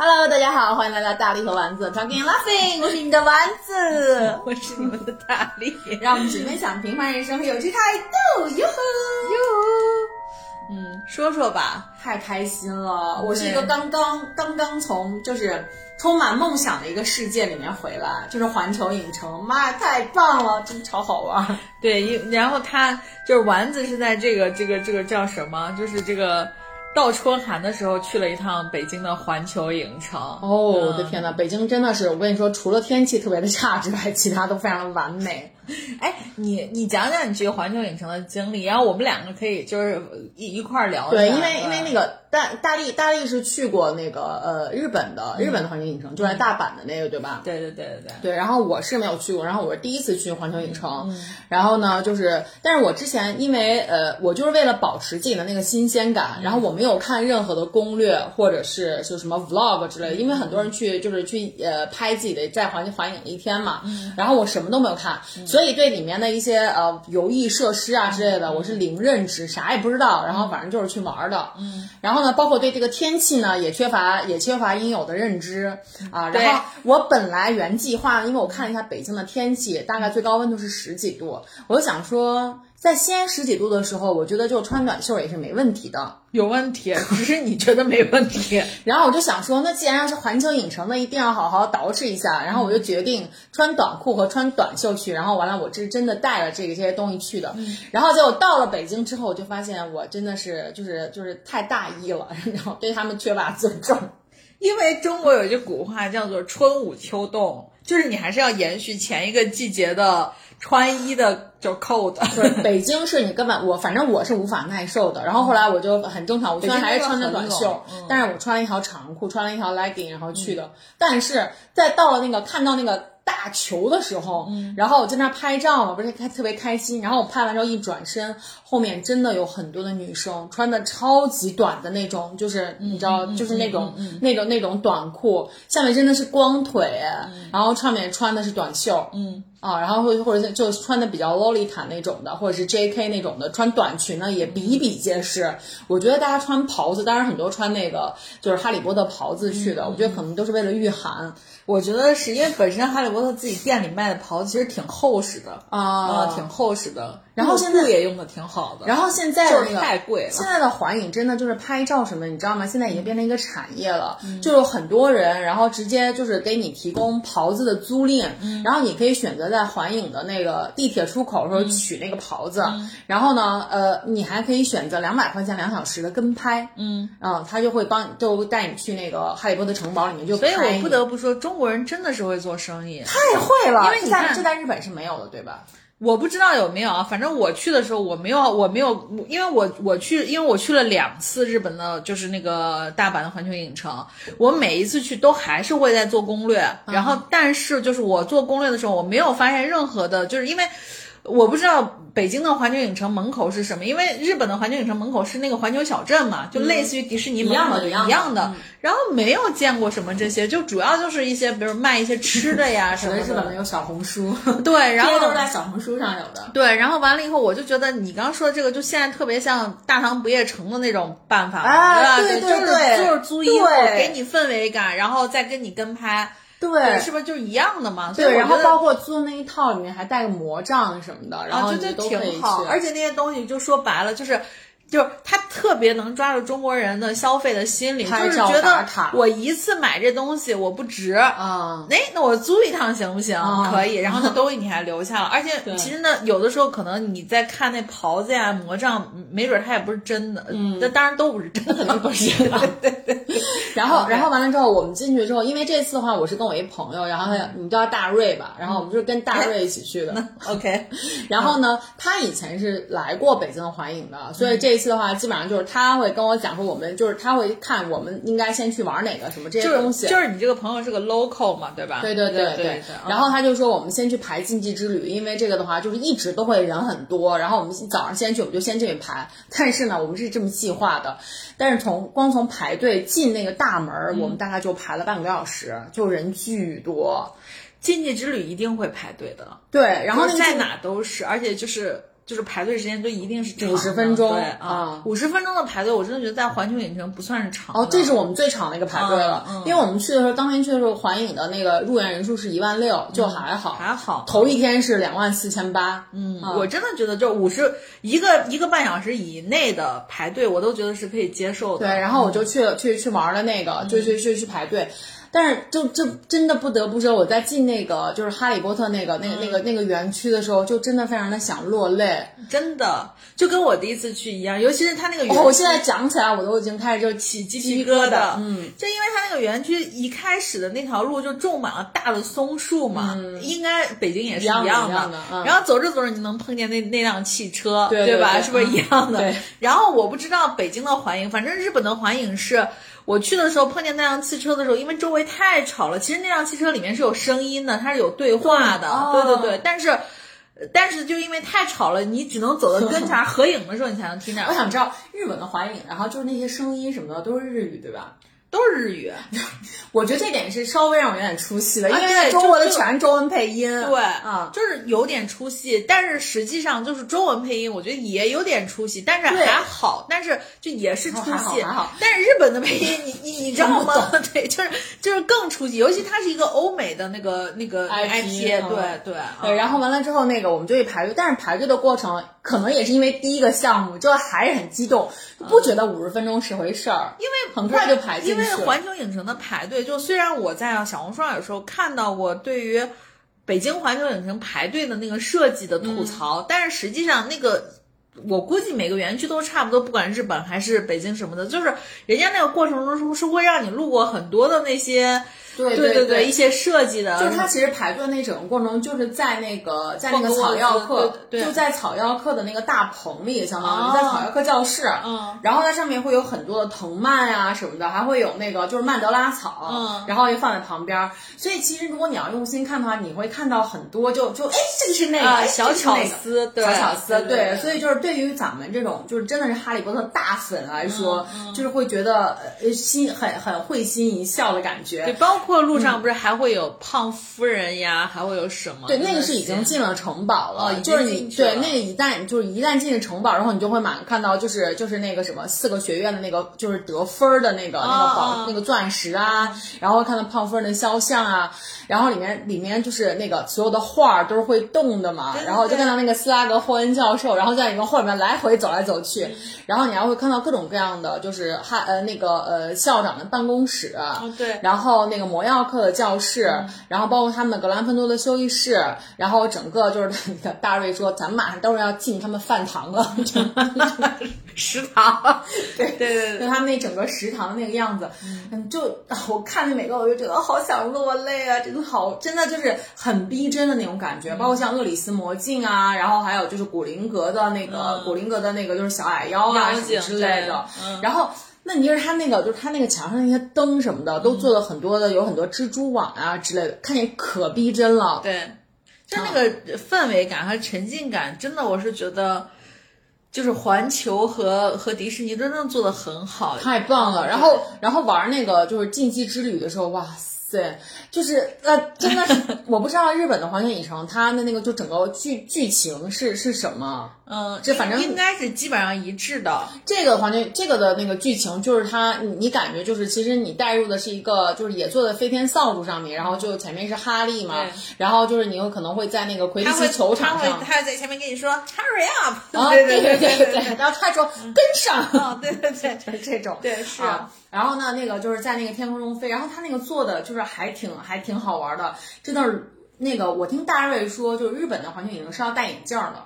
Hello，大家好，欢迎来到大力和丸子 Talking Laughing，我是你们的丸子，我是你们的大力，让我们只分享平凡人生和有趣态度，哟呵哟。嗯，说说吧，太开心了！我是一个刚刚刚刚从就是充满梦想的一个世界里面回来，就是环球影城，妈呀，太棒了，真超好玩。对，然后他就是丸子是在这个这个这个叫什么，就是这个。倒春寒的时候去了一趟北京的环球影城。哦，我的天呐，北京真的是，我跟你说，除了天气特别的差之外，其他都非常的完美。哎，你你讲讲你这个环球影城的经历，然后我们两个可以就是一一块聊。对，因为因为那个大大力大力是去过那个呃日本的日本的环球影城，就在大阪的那个，对吧？对对对对对。对，然后我是没有去过，然后我是第一次去环球影城，然后呢就是，但是我之前因为呃我就是为了保持自己的那个新鲜感，然后我没有看任何的攻略或者是就什么 vlog 之类的，因为很多人去就是去呃拍自己的在环球环影一天嘛，然后我什么都没有看。所以对里面的一些呃游艺设施啊之类的，我是零认知，啥也不知道。然后反正就是去玩的。嗯。然后呢，包括对这个天气呢，也缺乏也缺乏应有的认知啊。然后我本来原计划，因为我看了一下北京的天气，大概最高温度是十几度，我就想说。在西安十几度的时候，我觉得就穿短袖也是没问题的。有问题，只是你觉得没问题。然后我就想说，那既然要是环球影城，那一定要好好捯饬一下。然后我就决定穿短裤和穿短袖去。然后完了，我这是真的带了这个这些东西去的。然后结果到了北京之后，我就发现我真的是就是就是太大意了，然后对他们缺乏尊重。因为中国有一句古话叫做“春捂秋冻”，就是你还是要延续前一个季节的。穿衣的就 cold，对，北京是你根本我反正我是无法耐受的。然后后来我就很正常，我虽然还是穿的短袖，但是我穿了一条长裤，穿了一条 legging，然后去的。但是在到了那个看到那个。大球的时候，然后我在那拍照嘛，不是开特别开心。然后我拍完之后一转身，后面真的有很多的女生穿的超级短的那种，就是你知道，就是那种那种那种短裤，下面真的是光腿，然后上面穿的是短袖，嗯啊，然后或或者就穿的比较洛丽塔那种的，或者是 J K 那种的，穿短裙呢也比比皆是。我觉得大家穿袍子，当然很多穿那个就是哈利波特袍子去的，我觉得可能都是为了御寒。我觉得是因为本身哈利波特自己店里卖的袍子其实挺厚实的啊，挺厚实的。然后现在也用的挺好的。然后现在就是太贵了。现在的环影真的就是拍照什么，你知道吗？现在已经变成一个产业了，就是很多人，然后直接就是给你提供袍子的租赁，然后你可以选择在环影的那个地铁出口时候取那个袍子，然后呢，呃，你还可以选择两百块钱两小时的跟拍，嗯，嗯，他就会帮你就带你去那个哈利波特城堡里面就。所以我不得不说，中国人真的是会做生意，太会了，因为你看这在日本是没有的，对吧？我不知道有没有啊，反正我去的时候我没有，我没有，因为我我去，因为我去了两次日本的，就是那个大阪的环球影城，我每一次去都还是会在做攻略，然后但是就是我做攻略的时候，我没有发现任何的，就是因为我不知道。北京的环球影城门口是什么？因为日本的环球影城门口是那个环球小镇嘛，就类似于迪士尼一样的，一样的。然后没有见过什么这些，就主要就是一些，比如卖一些吃的呀 什么的。日本没有小红书，对，然后 都是在小红书上有的。对，然后完了以后，我就觉得你刚刚说的这个，就现在特别像大唐不夜城的那种办法，对对对，就是租衣服，给你氛围感，然后再跟你跟拍。对，是不是就是一样的嘛？对，然后包括租那一套里面还带个魔杖什么的，然后就就挺好。而且那些东西就说白了就是。就是他特别能抓住中国人的消费的心理，就是觉得我一次买这东西我不值啊，哎，那我租一趟行不行？可以，然后那东西你还留下了，而且其实呢，有的时候可能你在看那袍子呀、魔杖，没准它也不是真的，嗯，那当然都不是真的，肯定不是。对对对。然后，然后完了之后，我们进去之后，因为这次的话，我是跟我一朋友，然后他你叫大瑞吧，然后我们就是跟大瑞一起去的。OK。然后呢，他以前是来过北京的环影的，所以这。次的话，基本上就是他会跟我讲说，我们就是他会看我们应该先去玩哪个什么这些东西。就是你这个朋友是个 local 嘛，对吧？对对对对。然后他就说，我们先去排禁忌之旅，因为这个的话就是一直都会人很多。然后我们早上先去，我们就先进去排。但是呢，我们是这么计划的，但是从光从排队进那个大门，我们大概就排了半个多小时，就人巨多。禁忌之旅一定会排队的，对。然后在哪都是，而且就是。就是排队时间就一定是长的50分钟对啊啊，五十分钟的排队，我真的觉得在环球影城不算是长。哦，这是我们最长的一个排队了，嗯嗯因为我们去的时候，当天去的时候，环影的那个入园人数是一万六，就还好。还好。头一天是两万四千八，嗯，啊我真的觉得就五十一个一个半小时以内的排队，我都觉得是可以接受的。对，然后我就去去去玩了那个，就去去去排队。但是就就真的不得不说，我在进那个就是哈利波特那个那个那个那个园区的时候，就真的非常的想落泪。真的就跟我第一次去一样，尤其是他那个园区，哦，我现在讲起来，我都已经开始就起鸡鸡皮疙疙瘩，嗯，就因为他那个园区一开始的那条路就种满了大的松树嘛，应该北京也是一样的样一样的嗯然后走着走着，你能碰见那那辆汽车，吧？对对对是不是一样的？然后我不知道北京的环影，反正日本的环影是。我去的时候碰见那辆汽车的时候，因为周围太吵了，其实那辆汽车里面是有声音的，它是有对话的，哦对对对。但是，但是就因为太吵了，你只能走到跟前 合影的时候，你才能听见。我想知道日本的环影，然后就是那些声音什么的都是日语，对吧？都是日语，我觉得这点是稍微让我有点出戏的，因啊为对中国的全是中文配音。对啊，就是有点出戏，但是实际上就是中文配音，我觉得也有点出戏，但是还好，但是就也是出还好戏，还好但是日本的配音，你你你知道吗？对，就是就是更出戏，尤其它是一个欧美的那个那个 IP 对对对，然后完了之后，那个我们就去排队，但是排队的过程可能也是因为第一个项目就还是很激动，不觉得五十分钟是回事儿，因为很快就排进因为。环球影城的排队，就虽然我在小红书上有时候看到过对于北京环球影城排队的那个设计的吐槽，但是实际上那个。我估计每个园区都差不多，不管日本还是北京什么的，就是人家那个过程中是是会让你路过很多的那些，对对对对一些设计的，就是它其实排队那整个过程就是在那个在那个草药课，就在草药课的那个大棚里，相当于、哦。在草药课教室，嗯，然后在上面会有很多的藤蔓啊什么的，还会有那个就是曼德拉草，嗯。然后也放在旁边。所以其实如果你要用心看的话，你会看到很多就就哎这个是那个、小巧思对。小巧思，对所以就是对于咱们这种就是真的是哈利波特大粉来说，嗯就是会觉得呃心很很会心一笑的感觉。对，包括路上不是还会有胖夫人呀，还会有什么？对，那个是已经进了城堡了，哦就是你对那个一旦就是一旦进了城堡，然后你就会马上看到就是就是那个什么四个学院的那个就是得分儿的那个、那个宝、哦那个钻石啊，然后看到胖夫人的肖像啊，然后里面里面就是那个所有的画儿都是会动的嘛，然后就看到那个斯拉格霍恩教授，然后在一个画里面来回走来走去，嗯。然后你还会看到各种各样的就是哈呃那个呃校长的办公室。哦对。然后那个魔药课的教室，然后包括他们的格兰芬多的休息室，然后整个就是大瑞说，咱们马上都是要进他们饭堂了，食堂，对对对就，他们那整个食堂的那个样子，嗯，就 我看那每个我就觉得好想落泪啊，真的好，真的就是很逼真的那种感觉，包括像厄里斯魔镜啊，然后还有就是古灵阁的那个、嗯。古灵阁的那个就是小矮妖啊什么之类的，嗯。然后。那你就是它那个，就是它那个墙上那些灯什么的，都做了很多的，有很多蜘蛛网啊之类的，看起来可逼真了。对，就那个氛围感和沉浸感，真的我是觉得，就是环球和和迪士尼真的做的很好，太棒了！嗯然后，然后玩那个就是禁忌之旅的时候，哇塞，就是呃，真的是 我不知道日本的环球影城它的那个就整个剧剧情是是什么。嗯，这反正应该是基本上一致的，这个环境这个的那个剧情就是它，你你感觉就是其实你带入的是一个就是也坐在飞天扫帚上面，然后就前面是哈利嘛，然后就是你有可能会在那个魁地奇球他会场上。他会在前面跟你说 hurry up，啊，对对对对对，然后他说跟上，哦，对对对，就是这种，对是啊。然后呢，那个就是在那个天空中飞，然后他那个做的就是还挺还挺好玩的，真的是那个我听大瑞说，就是日本的环球影城是要戴眼镜儿的，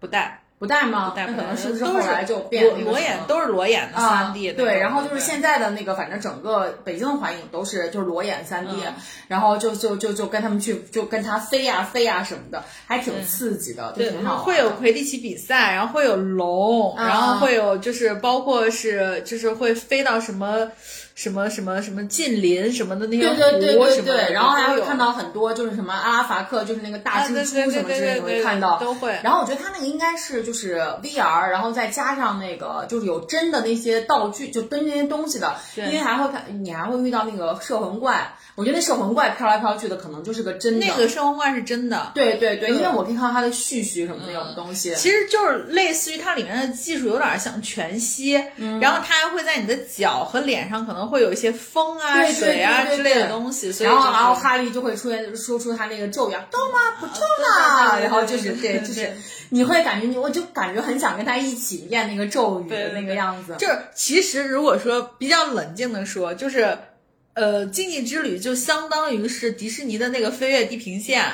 不戴。不戴吗？戴不戴那可能是不是后来就变裸眼都是裸眼的啊三 D 对，然后就是现在的那个，反正整个北京的环影都是就是裸眼三 D，、嗯然后就就就就跟他们去就跟他飞呀、飞呀、什么的，还挺刺激的，就对挺好玩的。会有魁地奇比赛，然后会有龙，啊然后会有就是包括是就是会飞到什么什么什么什么近邻什么的那些对对对对湖什么的对，然后还有会看到很多就是什么阿拉法克，就是那个大啊蜘蛛什么之类的，会看到都会然后我觉得他那个应该是就是 VR，然后再加上那个就是有真的那些道具，就蹲那些东西的，因为还会看你还会遇到那个摄魂怪。我觉得那摄魂怪飘来飘去的，可能就是个真的。那个摄魂怪是真的。对对对，因为我可以看到它的絮絮什么那种东西。其实就是类似于它里面的技术有点像全息，然后它还会在你的脚和脸上可能会有一些风啊、水啊之类的东西。然后然后哈利就会出现说出他那个咒语，动吗？不动啦。然后就是对，就是你会感觉你，我就感觉很想跟他一起念那个咒语的那个样子。就是其实如果说比较冷静的说，就是。呃，禁忌之旅就相当于是迪士尼的那个飞越地平线。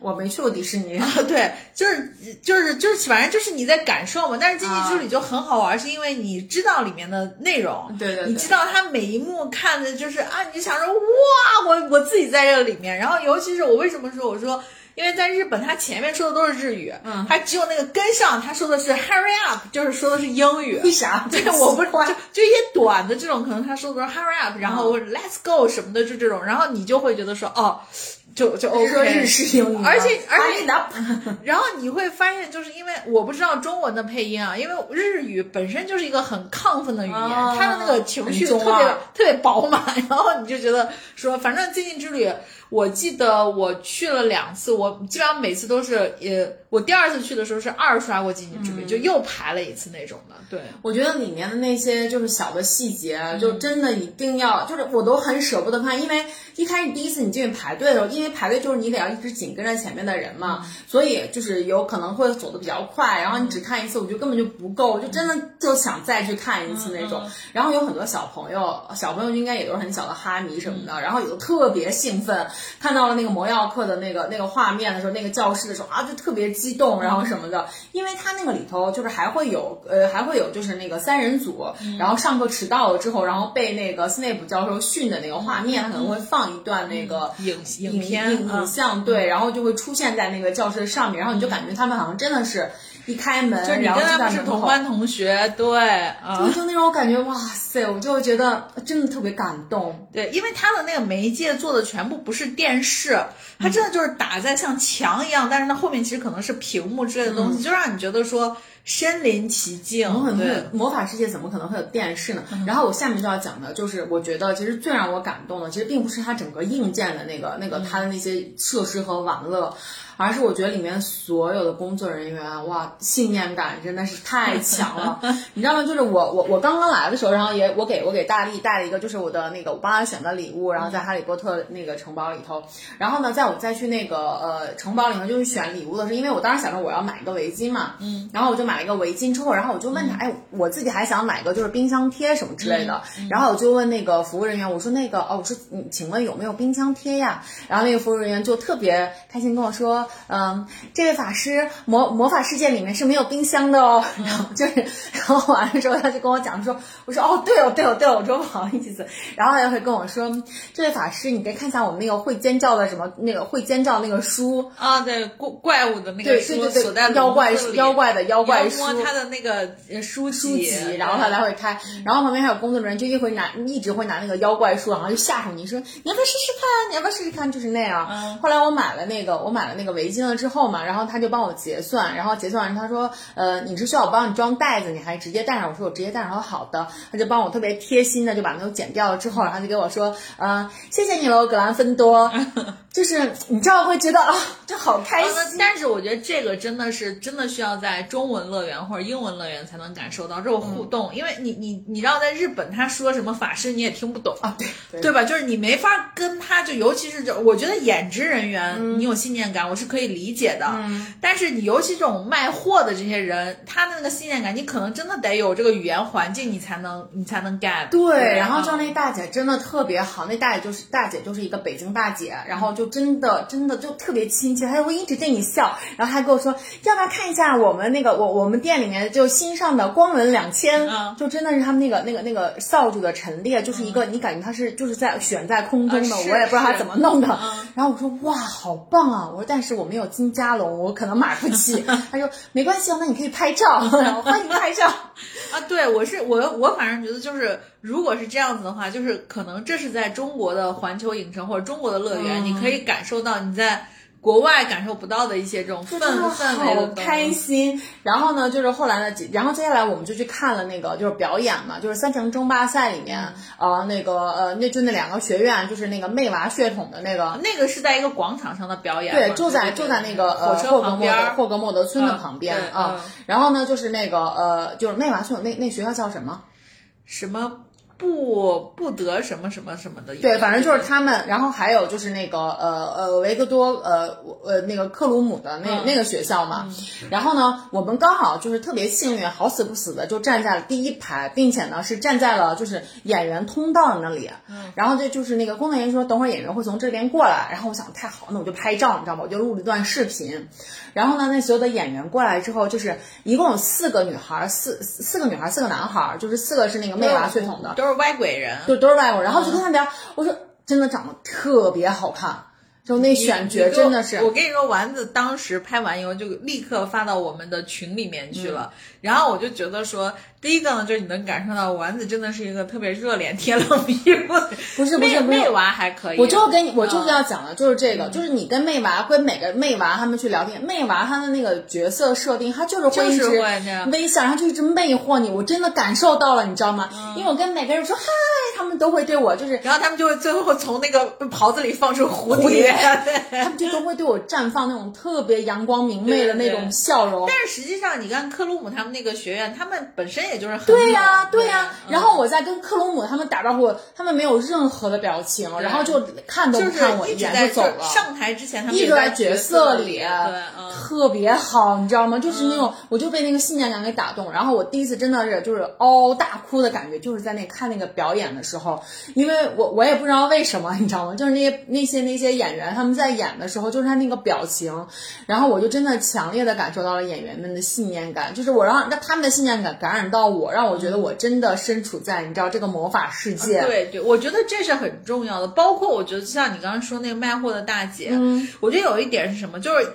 我没去过迪士尼，对，就是就是就是，反正就是你在感受嘛。但是竞技之旅就很好玩，是因为你知道里面的内容，对对，你知道它每一幕看的就是啊，你就想说哇，我我自己在这里面。然后尤其是我为什么说我说。因为在日本，他前面说的都是日语，嗯，他只有那个跟上，他说的是 hurry up，就是说的是英语。为啥？对，我不就就一些短的这种，可能他说的是 hurry up，然后 let's go 什么的，就这种，然后你就会觉得说，哦。就就 OK，日式英语，而且而且，然后你会发现，就是因为我不知道中文的配音啊，因为日语本身就是一个很亢奋的语言，它的那个情绪特别特别饱满，然后你就觉得说，反正最近之旅，我记得我去了两次，我基本上每次都是，呃，我第二次去的时候是二刷过禁忌之旅，就又排了一次那种的。对，我觉得里面的那些就是小的细节，就真的一定要，就是我都很舍不得看，因为一开始第一次你进去排队的时候，因为排队就是你得要一直紧跟着前面的人嘛，所以就是有可能会走的比较快，然后你只看一次，我觉得根本就不够，就真的就想再去看一次那种。然后有很多小朋友，小朋友应该也都是很小的哈迷什么的，然后有特别兴奋，看到了那个魔药课的那个那个画面的时候，那个教室的时候啊，就特别激动，然后什么的，因为他那个里头就是还会有呃还会有就是那个三人组，然后上课迟到了之后，然后被那个斯内普教授训的那个画面，他可能会放一段那个影影片。影影像对，然后就会出现在那个教室上面，然后你就感觉他们好像真的是一开门，就你跟他们是同班同学，对，就就那种感觉，哇塞，我就觉得真的特别感动。对，因为他的那个媒介做的全部不是电视，他真的就是打在像墙一样，但是它后面其实可能是屏幕之类的东西，就让你觉得说。身临其境，对，魔法世界怎么可能会有电视呢？然后我下面就要讲的就是，我觉得其实最让我感动的，其实并不是它整个硬件的那个那个它的那些设施和玩乐。而是我觉得里面所有的工作人员，哇，信念感真的是太强了，你知道吗？就是我我我刚刚来的时候，然后也我给我给大力带了一个，就是我的那个我帮他选的礼物，然后在哈利波特那个城堡里头，然后呢，在我再去那个呃城堡里头就是选礼物的时候，因为我当时想着我要买一个围巾嘛，嗯，然后我就买了一个围巾之后，然后我就问他，哎，我自己还想买个就是冰箱贴什么之类的，然后我就问那个服务人员，我说那个哦，我说嗯，请问有没有冰箱贴呀？然后那个服务人员就特别开心跟我说。嗯，这位法师魔魔法世界里面是没有冰箱的哦。然后就是，然后完了之后，他就跟我讲说，我说哦，对哦，对哦，对哦，我说不好意思。然后他就会跟我说，这位法师，你可以看一下我们那个会尖叫的什么那个会尖叫那个书啊，对怪怪物的那个书，对对对妖怪妖怪的妖怪书，他的那个书书籍，然后他来回开，然后旁边还有工作人员就一会拿一直会拿那个妖怪书，然后就吓唬你说，你要不要试试看？你要不要试试看？就是那样。后来我买了那个，我买了那个围巾了。之后嘛，然后他就帮我结算，然后结算完他说，呃，你是需要我帮你装袋子，你还直接带上？我说我直接带上。他说好的，他就帮我特别贴心的就把那个剪掉了。之后，然后就给我说，呃，谢谢你喽，格兰芬多。就是你知道会觉得啊，就好开心。但是我觉得这个真的是真的需要在中文乐园或者英文乐园才能感受到这种互动，因为你你你知道在日本他说什么法师你也听不懂啊，对对吧？就是你没法跟他就尤其是就我觉得演职人员你有信念感我是可以理解的，但是你尤其这种卖货的这些人，他的那个信念感你可能真的得有这个语言环境你才能你才能 get。对，然后就那大姐真的特别好，那大姐就是大姐就是一个北京大姐，然后就。真的真的就特别亲切，她就会一直对你笑，然后还跟我说要不要看一下我们那个我我们店里面就新上的光纹两千，就真的是他们那个那个那个扫帚的陈列，就是一个你感觉它是就是在悬在空中的，我也不知道它怎么弄的。然后我说哇好棒啊，我说但是我没有金加龙，我可能买不起。他说没关系啊，那你可以拍照，然后欢迎拍照啊。对我是我我反正觉得就是如果是这样子的话，就是可能这是在中国的环球影城或者中国的乐园，你。可以感受到你在国外感受不到的一些这种氛氛围的开心。然后呢，就是后来呢，然后接下来我们就去看了那个就是表演嘛，就是三城争霸赛里面，呃，那个呃，那就那两个学院，就是那个魅娃血统的那个，那个是在一个广场上的表演，对，就在就在那个呃霍格莫德霍格莫德村的旁边啊。然后呢，就是那个呃，就是魅娃血统那那学校叫什么？什么？不不得什么什么什么的，对，反正就是他们，然后还有就是那个呃呃维克多呃呃那个克鲁姆的那那个学校嘛，然后呢，我们刚好就是特别幸运，好死不死的就站在了第一排，并且呢是站在了就是演员通道那里，然后这就是那个工作人员说等会儿演员会从这边过来，然后我想太好，那我就拍照，你知道吗？我就录了一段视频，然后呢，那所有的演员过来之后，就是一共有四个女孩，四四个女孩，四个男孩，就是四个是那个魅娃血统的。外国人就都是外国人，然后就跟他聊，我说真的长得特别好看，就那选角真的是。我跟你说，丸子当时拍完以后就立刻发到我们的群里面去了，然后我就觉得说。第一个呢，就是你能感受到丸子真的是一个特别热脸贴冷屁股，不是不是妹娃还可以。我就跟你，我就是要讲的就是这个，就是你跟妹娃跟每个妹娃他们去聊天，妹娃她的那个角色设定，她就是会一直微笑，然后就一直魅惑你，我真的感受到了，你知道吗？因为我跟每个人说嗨，他们都会对我就是，然后他们就会最后从那个袍子里放出蝴蝶，他们就都会对我绽放那种特别阳光明媚的那种笑容。但是实际上，你看克鲁姆他们那个学院，他们本身。也就是对呀，对呀。然后我在跟克隆姆他们打招呼，他们没有任何的表情，然后就看都不看我一眼就走了。上台之前，他们一直在角色里，特别好，你知道吗？就是那种，我就被那个信念感给打动。然后我第一次真的是就是嗷大哭的感觉，就是在那看那个表演的时候，因为我我也不知道为什么，你知道吗？就是那些那些那些演员他们在演的时候，就是他那个表情，然后我就真的强烈的感受到了演员们的信念感，就是我让让他们的信念感感染到。我让我觉得我真的身处在你知道这个魔法世界，对对，我觉得这是很重要的。包括我觉得像你刚刚说那个卖货的大姐，嗯，我觉得有一点是什么，就是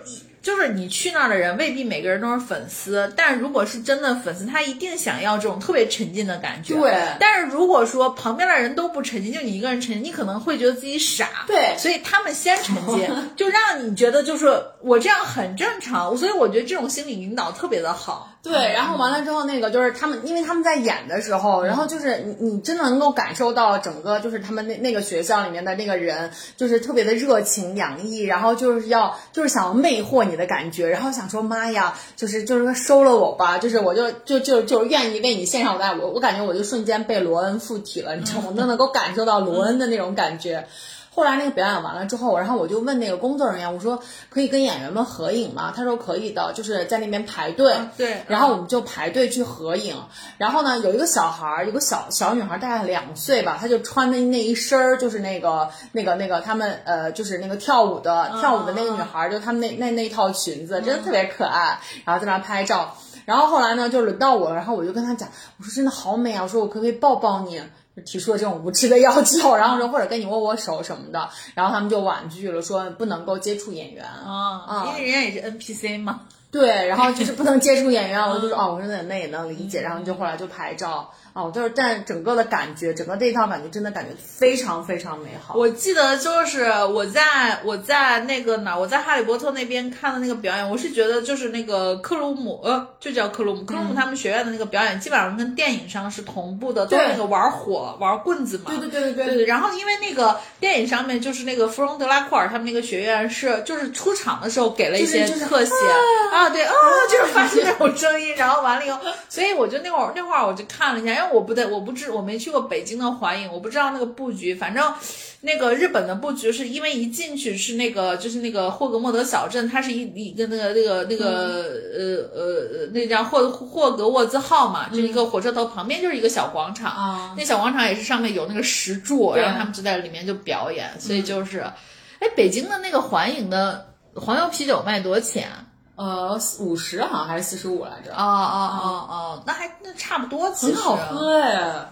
就是你去那儿的人未必每个人都是粉丝，但是如果是真的粉丝，他一定想要这种特别沉浸的感觉。对，但是如果说旁边的人都不沉浸，就你一个人沉浸，你可能会觉得自己傻。对，所以他们先沉浸，就让你觉得就是我这样很正常。所以我觉得这种心理引导特别的好。对，然后完了之后，那个就是他们，因为他们在演的时候，然后就是你，你真的能够感受到整个就是他们那那个学校里面的那个人，就是特别的热情洋溢，然后就是要就是想要魅惑你的感觉，然后想说妈呀，就是就是说收了我吧，就是我就就就就愿意为你献上我的爱，我我感觉我就瞬间被罗恩附体了，你知道吗？都能够感受到罗恩的那种感觉。后来那个表演完了之后，然后我就问那个工作人员，我说可以跟演员们合影吗？他说可以的，就是在那边排队。对。然后我们就排队去合影。然后呢，有一个小孩儿，有个小小女孩，大概两岁吧，她就穿的那一身儿，就是那个那个那个他们呃，就是那个跳舞的跳舞的那个女孩，就他们那那那套裙子，真的特别可爱。然后在那拍照。然后后来呢，就轮到我了，然后我就跟他讲，我说真的好美啊，我说我可不可以抱抱你？提出了这种无知的要求，然后说或者跟你握握手什么的，然后他们就婉拒了，说不能够接触演员啊，因为人家也是 NPC 嘛。对，然后就是不能接触演员，我就说哦，我说那那也能理解，然后就后来就拍照。哦，就是但整个的感觉，整个这一套感觉真的感觉非常非常美好。我记得就是我在我在那个哪，我在哈利波特那边看的那个表演，我是觉得就是那个克鲁姆，呃，就叫克鲁姆，克鲁姆他们学院的那个表演，基本上跟电影上是同步的，都是那个玩火玩棍子嘛。对对对对对对。然后因为那个电影上面就是那个芙蓉德拉库尔他们那个学院是就是出场的时候给了一些特写啊，对啊，就是发出那种声音，然后完了以后，所以我就那会儿那会儿我就看了一下，因为。我不对，我不知我没去过北京的环影，我不知道那个布局。反正，那个日本的布局是因为一进去是那个就是那个霍格莫德小镇，它是一一个那个那个那个呃呃那叫霍霍格沃兹号嘛，就一个火车头旁边就是一个小广场。那小广场也是上面有那个石柱，然后他们就在里面就表演。所以就是，哎，北京的那个环影的黄油啤酒卖多少钱？呃，五十好像还是四十五来着？哦哦哦哦，那还那差不多，其实很好喝哎。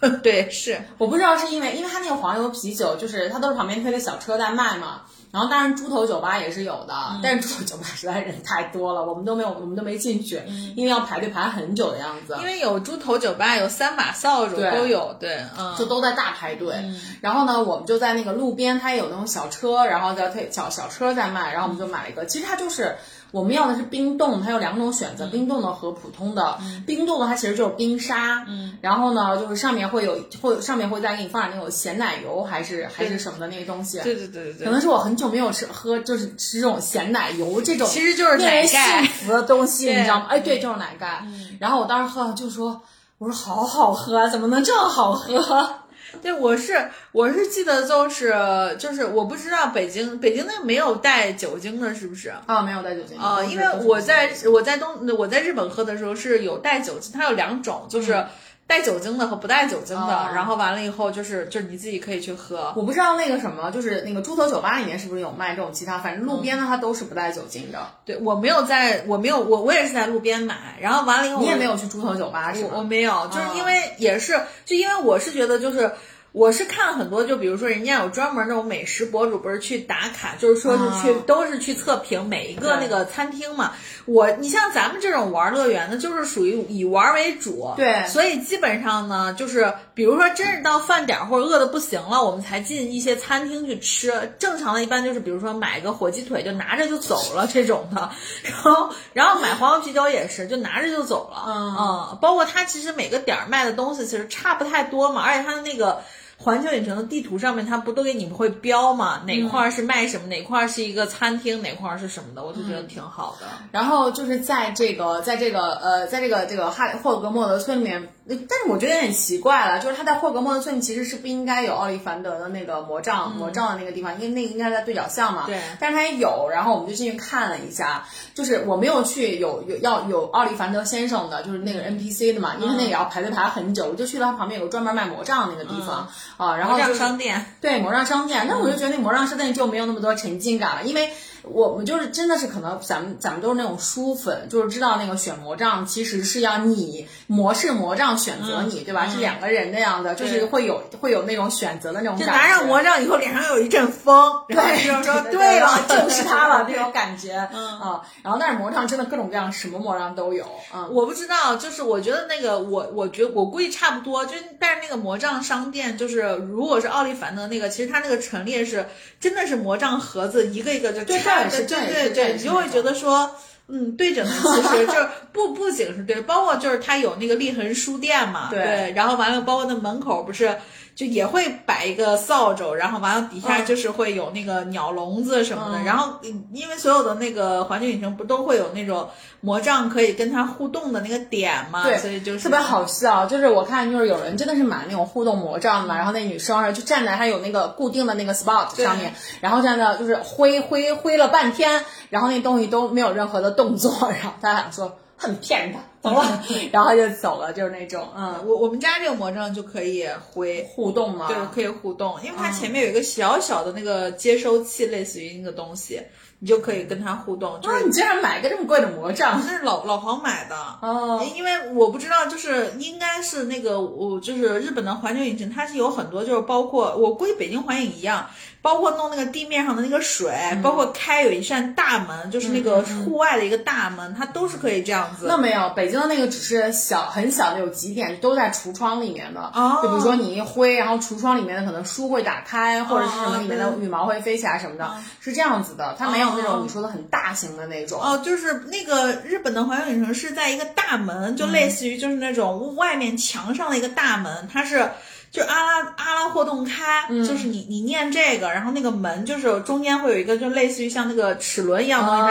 对，是我不知道是因为，因为它那个黄油啤酒就是它都是旁边推的小车在卖嘛。然后当然猪头酒吧也是有的，但是猪头酒吧实在人太多了，我们都没有，我们都没进去，因为要排队排很久的样子。因为有猪头酒吧，有三把扫帚都有，对，嗯，就都在大排队。然后呢，我们就在那个路边，它有那种小车，然后在推小小车在卖，然后我们就买了一个。其实它就是我们要的是冰冻，它有两种选择，冰冻的和普通的。冰冻的它其实就是冰沙，嗯，然后呢，就是上面会有会上面会再给你放点那种咸奶油还是还是什么的那个东西。对对对对对。可能是我很久没有吃喝，就是吃这种咸奶油这种，其实就是奶盖幸福的东西，你知道吗？哎，对，就是奶盖。然后我当时喝就说，我说好好喝，怎么能这么好喝？对，我是我是记得就是就是我不知道北京北京那个没有带酒精的，是不是？啊，没有带酒精啊，因为我在我在东我在日本喝的时候是有带酒精，它有两种，就是带酒精的和不带酒精的。然后完了以后就是就是你自己可以去喝。我不知道那个什么，就是那个猪头酒吧里面是不是有卖这种其他，反正路边的它都是不带酒精的。对我没有在，我没有我我也是在路边买，然后完了以后你也没有去猪头酒吧是吗？我没有，就是因为也是就因为我是觉得就是。我是看了很多，就比如说人家有专门那种美食博主，不是去打卡，就是说是去都是去测评每一个那个餐厅嘛。我你像咱们这种玩乐园的，就是属于以玩为主，对，所以基本上呢，就是比如说真是到饭点或者饿的不行了，我们才进一些餐厅去吃。正常的一般就是比如说买个火鸡腿就拿着就走了这种的，然后然后买黄油啤酒也是就拿着就走了，嗯，包括它其实每个点儿卖的东西其实差不太多嘛，而且它的那个。环球影城的地图上面，它不都给你们会标吗？哪块是卖什么？哪块是一个餐厅？哪块是什么的？我就觉得挺好的。然后就是在这个，在这个，呃，在这个这个哈霍格莫德村里面。但是我觉得有点奇怪了，就是他在霍格莫德村其实是不应该有奥利凡德的那个魔杖魔杖的那个地方，因为那个应该在对角巷嘛。对。但是他也有，然后我们就进去看了一下，就是我没有去有有要有奥利凡德先生的，就是那个 NPC 的嘛，因为那也要排队排很久，我就去了他旁边有个专门卖魔杖那个地方啊，然后就商店。对魔杖商店，那我就觉得那魔杖商店就没有那么多沉浸感了，因为。我们就是真的是可能咱们咱们都是那种书粉，就是知道那个选魔杖其实是要你模式魔杖选择你，对吧？是两个人那样的，就是会有会有那种选择的那种感觉。就拿上魔杖以后，脸上有一阵风，对，说对了，就是他了，那种感觉。嗯啊，然后但是魔杖真的各种各样，什么魔杖都有。嗯，我不知道，就是我觉得那个我我觉我估计差不多，就但是那个魔杖商店，就是如果是奥利凡德那个，其实它那个陈列是真的是魔杖盒子，一个一个就。对对对，你就会觉得说，嗯，对着呢，其实就是 不不仅是对，包括就是它有那个立恒书店嘛，对，然后完了，包括那门口不是。就也会摆一个扫帚，然后完了底下就是会有那个鸟笼子什么的，然后因为所有的那个环球影城不都会有那种魔杖可以跟它互动的那个点嘛，对，所以就是特别好笑。就是我看就是有人真的是买那种互动魔杖嘛，然后那女生就站在它有那个固定的那个 spot 上面，然后在那就是挥挥挥了半天，然后那东西都没有任何的动作，然后他俩说。很骗他，走了，然后就走了，就是那种，嗯，我我们家这个魔杖就可以回互动吗？对，可以互动，因为它前面有一个小小的那个接收器，类似于那个东西。你就可以跟它互动。就是你竟然买个这么贵的魔杖？这是老老黄买的哦。因为我不知道，就是应该是那个我就是日本的环球影城，它是有很多，就是包括我估计北京环影一样，包括弄那个地面上的那个水，包括开有一扇大门，就是那个户外的一个大门，它都是可以这样子。那没有，北京的那个只是小很小的，有几点都在橱窗里面的。哦。就比如说你一挥，然后橱窗里面的可能书会打开，或者是什么里面的羽毛会飞起来什么的，是这样子的。它没有。那种你说的很大型的那种哦，就是那个日本的环球影城是在一个大门，就类似于就是那种外面墙上的一个大门，它是。就阿拉阿拉霍洞开，就是你你念这个，然后那个门就是中间会有一个，就类似于像那个齿轮一样东西，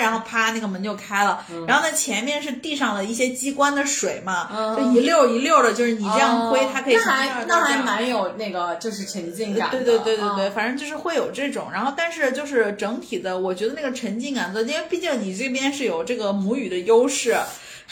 然后啪那个门就开了。然后呢前面是地上的一些机关的水嘛，就一溜一溜的，就是你这样挥，它可以。那还那还蛮有那个就是沉浸感。对对对对对，反正就是会有这种。然后但是就是整体的，我觉得那个沉浸感的，因为毕竟你这边是有这个母语的优势。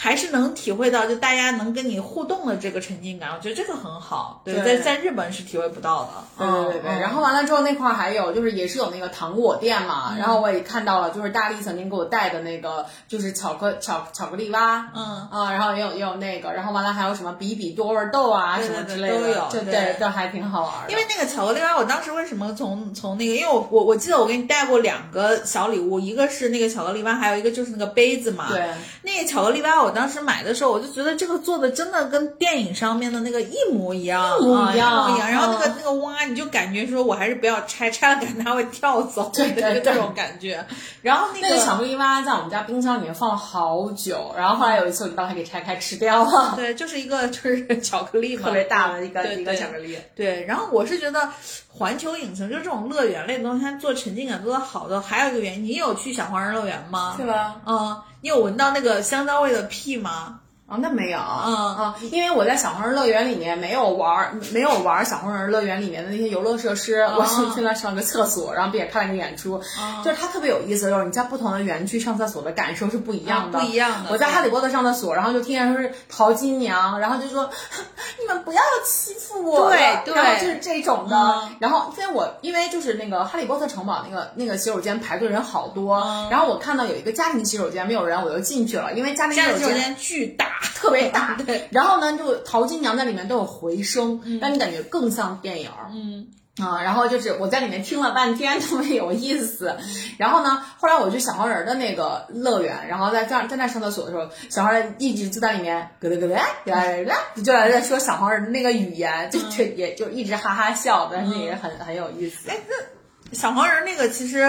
还是能体会到就大家能跟你互动的这个沉浸感，我觉得这个很好。对，对在在日本是体会不到的。对对对对，嗯然后完了之后那块儿还有就是也是有那个糖果店嘛，然后我也看到了，就是大力曾经给我带的那个就是巧克巧巧克力蛙，嗯啊，然后也有也有那个，然后完了还有什么比比多味豆啊什么之类的，都有对对都还挺好玩的。因为那个巧克力蛙，我当时为什么从从那个，因为我我我记得我给你带过两个小礼物，一个是那个巧克力蛙，还有一个就是那个杯子嘛。对，那个巧克力蛙，我当时买的时候，我就觉得这个做的真的跟电影上面的那个一模一样，一模一样啊一模一样。然后那个嗯那个蛙，你就感觉说我还是不要拆，拆了感觉它会跳走，对对对这种感觉。然后那那个巧克力蛙在我们家冰箱里面放了好久，然后后来有一次我就把它给拆开吃掉了，对，就是一个就是巧克力嘛，特别大的一个一个巧克力。对，然后我是觉得环球影城就这种乐园类的东西，它做沉浸感做的好的，还有一个原因，你有去小黄人乐园吗？是吧？嗯，你有闻到那个香蕉味的屁吗？哦，那没有，嗯。啊，因为我在小黄人乐园里面没有玩儿，没有玩儿小黄人乐园里面的那些游乐设施，我是去那上个厕所，然后并且看了个演出，就是它特别有意思，就是你在不同的园区上厕所的感受是不一样的，啊不一样的我在哈利波特上厕所，然后就听见说是淘金娘，然后就说 你们不要欺负我，对对。然后就是这种的，嗯。然后因为我因为就是那个哈利波特城堡那个那个洗手间排队人好多，然后我看到有一个家庭洗手间没有人，我就进去了，因为家庭洗手间巨大，特别大，对，然后呢，就淘金娘在里面都有回声，让你感觉更像电影。嗯啊，然后就是我在里面听了半天，特别有意思。然后呢，后来我去小黄人的那个乐园，然后在在在那上厕所的时候，小黄人一直就在里面咯噔咯噔咯噔就在在说小黄人的那个语言，就就也就一直哈哈笑，但是也很很有意思。哎，那小黄人那个其实，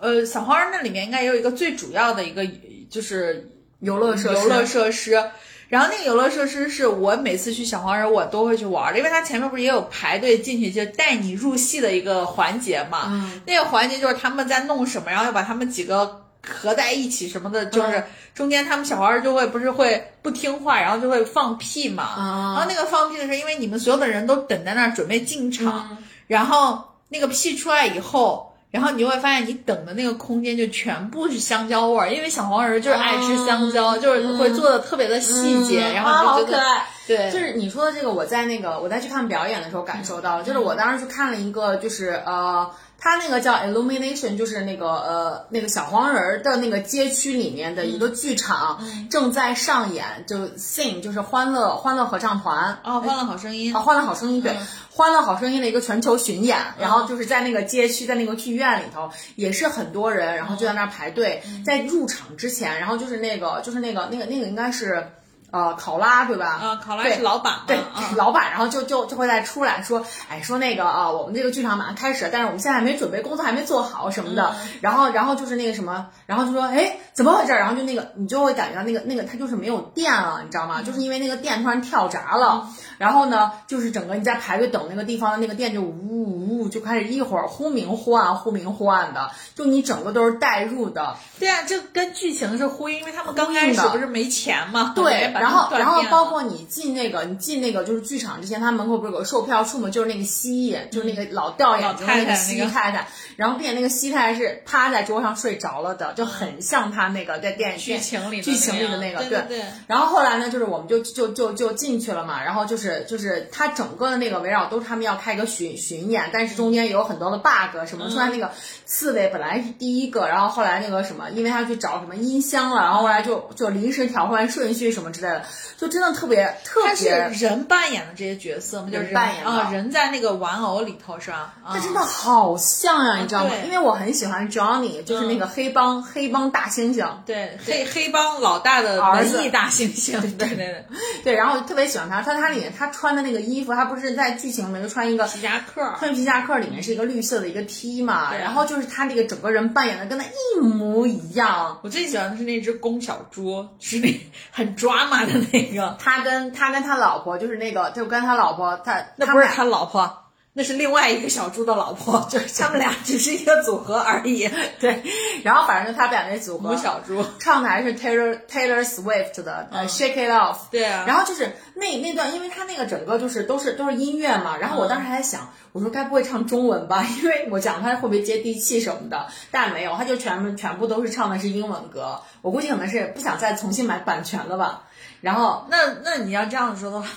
呃，小黄人那里面应该也有一个最主要的一个就是游乐设施，游乐设施。然后那个游乐设施是我每次去小黄人我都会去玩的，因为它前面不是也有排队进去就带你入戏的一个环节嘛。嗯，那个环节就是他们在弄什么，然后要把他们几个合在一起什么的，就是中间他们小黄人就会不是会不听话，然后就会放屁嘛。啊然后那个放屁的时候因为你们所有的人都等在那儿准备进场，然后那个屁出来以后。然后你就会发现，你等的那个空间就全部是香蕉味儿，因为小黄人就是爱吃香蕉，就是会做的特别的细节，然啊，后就觉得。对，就是你说的这个，我在那个我在去看表演的时候感受到了，就是我当时去看了一个，就是呃，它那个叫 Illumination，就是那个呃那个小黄人儿的那个街区里面的一个剧场正在上演，就 Sing，就是欢乐欢乐合唱团。哦，欢乐好声音。啊，，欢乐好声音对，欢乐好声音的一个全球巡演，然后就是在那个街区，在那个剧院里头，也是很多人，然后就在那儿排队，在入场之前，然后就是那个就是那个那个那个应该是呃考拉对吧？啊，考拉对是老板嘛，对啊，老板，然后就就就会再出来说，哎，说那个啊，我们这个剧场马上开始，但是我们现在还没准备，工作还没做好什么的。然后，然后就是那个什么，然后就说，哎，怎么回事？然后就那个，你就会感觉到那个那个它就是没有电了，你知道吗？就是因为那个电突然跳闸了。然后呢，就是整个你在排队等那个地方的那个电就呜呜呜就开始一会儿忽明忽暗，忽明忽暗的，就你整个都是带入的。对啊，这跟剧情是呼应，因为他们刚开始不是没钱嘛，对，把然后然后包括你进那个，你进那个就是剧场之前，他门口不是有个售票处吗？就是那个蜥蜴，就是那个老掉眼睛的那个蜥蜴太太，然后并且那个蜥蜴太太是趴在桌上睡着了的，就很像他那个在电剧情里剧情里的那个，对对对。然后后来呢，就是我们就就就就进去了嘛，然后就是就是他整个的那个围绕都是他们要开一个巡巡演，但是中间有很多的 bug，什么出来那个刺猬本来是第一个，然后后来那个什么，因为他去找什么音箱了，然后后来就就临时调换顺序什么之类的，就真的特别特他是别。人扮演的这些角色吗？就是扮演的啊，人在那个玩偶里头是吧？啊它真的好像呀、你知道吗？因为我很喜欢 Johnny，就是那个黑帮、黑帮大猩猩，对黑黑帮老大的儿子文艺大猩猩，对对对，对，然后我特别喜欢他。他他里面他穿的那个衣服，他不是在剧情里面就穿一个皮夹克，穿皮夹克，里面是一个绿色的一个 T 嘛，对然后就是他这个整个人扮演的跟他一模一样。我最喜欢的是那只公小猪，是那很抓马的那个，他跟他跟他老婆就是那个，就跟他老婆他那不是他他老婆。那是另外一个小猪的老婆，就是他们俩只是一个组合而已。对，然后反正就他们俩那组合小猪，唱的还是 Taylor Taylor Swift 的呃、Shake It Off。对啊，然后就是那那段，因为他那个整个就是都是都是音乐嘛，然后我当时还在想，我说该不会唱中文吧？因为我讲他会不会接地气什么的，但没有，他就全部全部都是唱的是英文歌。我估计可能是不想再重新买版权了吧。然后那那你要这样说的话。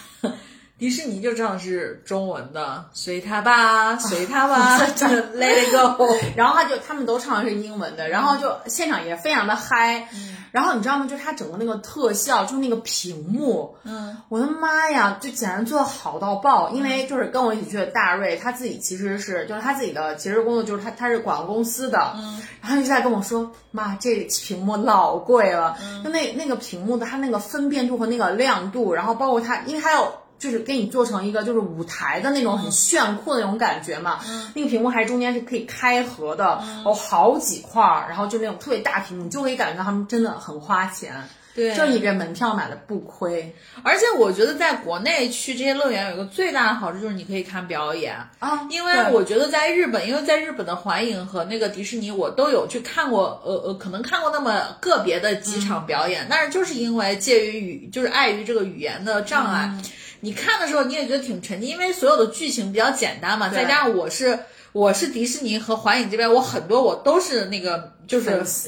迪士尼就唱是中文的，随他吧，随他吧，Let it go。然后他就他们都唱的是英文的，然后就现场也非常的嗨。然后你知道吗？就是他整个那个特效，就是那个屏幕，嗯，我的妈呀，就简直做的好到爆。因为就是跟我一起去的大瑞，他自己其实是就是他自己的其实工作就是他他是广告公司的，嗯，然后一直在跟我说，妈，这屏幕老贵了，就那那个屏幕的它那个分辨度和那个亮度，然后包括它，因为它要。就是给你做成一个就是舞台的那种很炫酷的那种感觉嘛，那个屏幕还中间是可以开合的，哦，好几块儿，然后就那种特别大屏幕，你就可以感觉到他们真的很花钱，对，就你这门票买的不亏。而且我觉得在国内去这些乐园有一个最大的好处就是你可以看表演。啊，因为我觉得在日本，因为在日本的环影和那个迪士尼我都有去看过，呃呃，可能看过那么个别的几场表演，但是就是因为介于语，就是碍于这个语言的障碍。你看的时候你也觉得挺沉浸，因为所有的剧情比较简单嘛，再加上我是我是迪士尼和环影这边，我很多我都是那个就是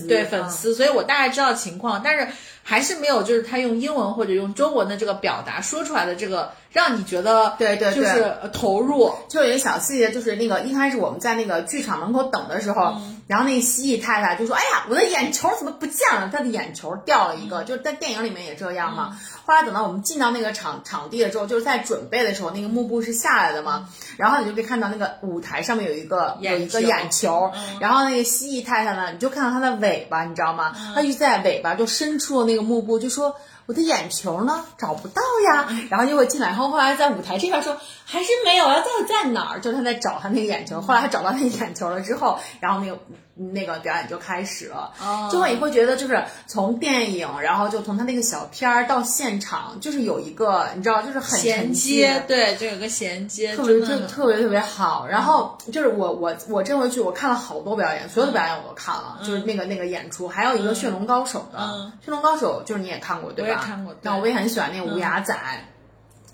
对粉丝，所以我大概知道情况，但是还是没有就是他用英文或者用中文的这个表达说出来的这个让你觉得对对就是投入。就有一个小细节，就是那个一开始我们在那个剧场门口等的时候，然后那个蜥蜴太太就说：“哎呀，我的眼球怎么不见了？她的眼球掉了一个。”就是在电影里面也这样嘛。后来等到我们进到那个场场地了之后，就是在准备的时候，那个幕布是下来的嘛，然后你就可以看到那个舞台上面有一个有一个眼球，然后那个蜥蜴太太呢，你就看到它的尾巴，你知道吗？它就在尾巴就伸出了那个幕布，就说我的眼球呢找不到呀，然后就会进来，然后后来在舞台这边说还是没有，啊，到底在哪儿？就是他在找他那个眼球，后来他找到那个眼球了之后，然后那个。那个表演就开始了，最后你会觉得就是从电影，然后就从他那个小片儿到现场，就是有一个你知道，就是很衔接，对，就有个衔接，特别特特别特别好。然后就是我我我这回去我看了好多表演，所有的表演我都看了，就是那个那个演出，还有一个驯龙高手的，驯龙高手就是你也看过对吧？我也看过。那我也很喜欢那个无牙仔，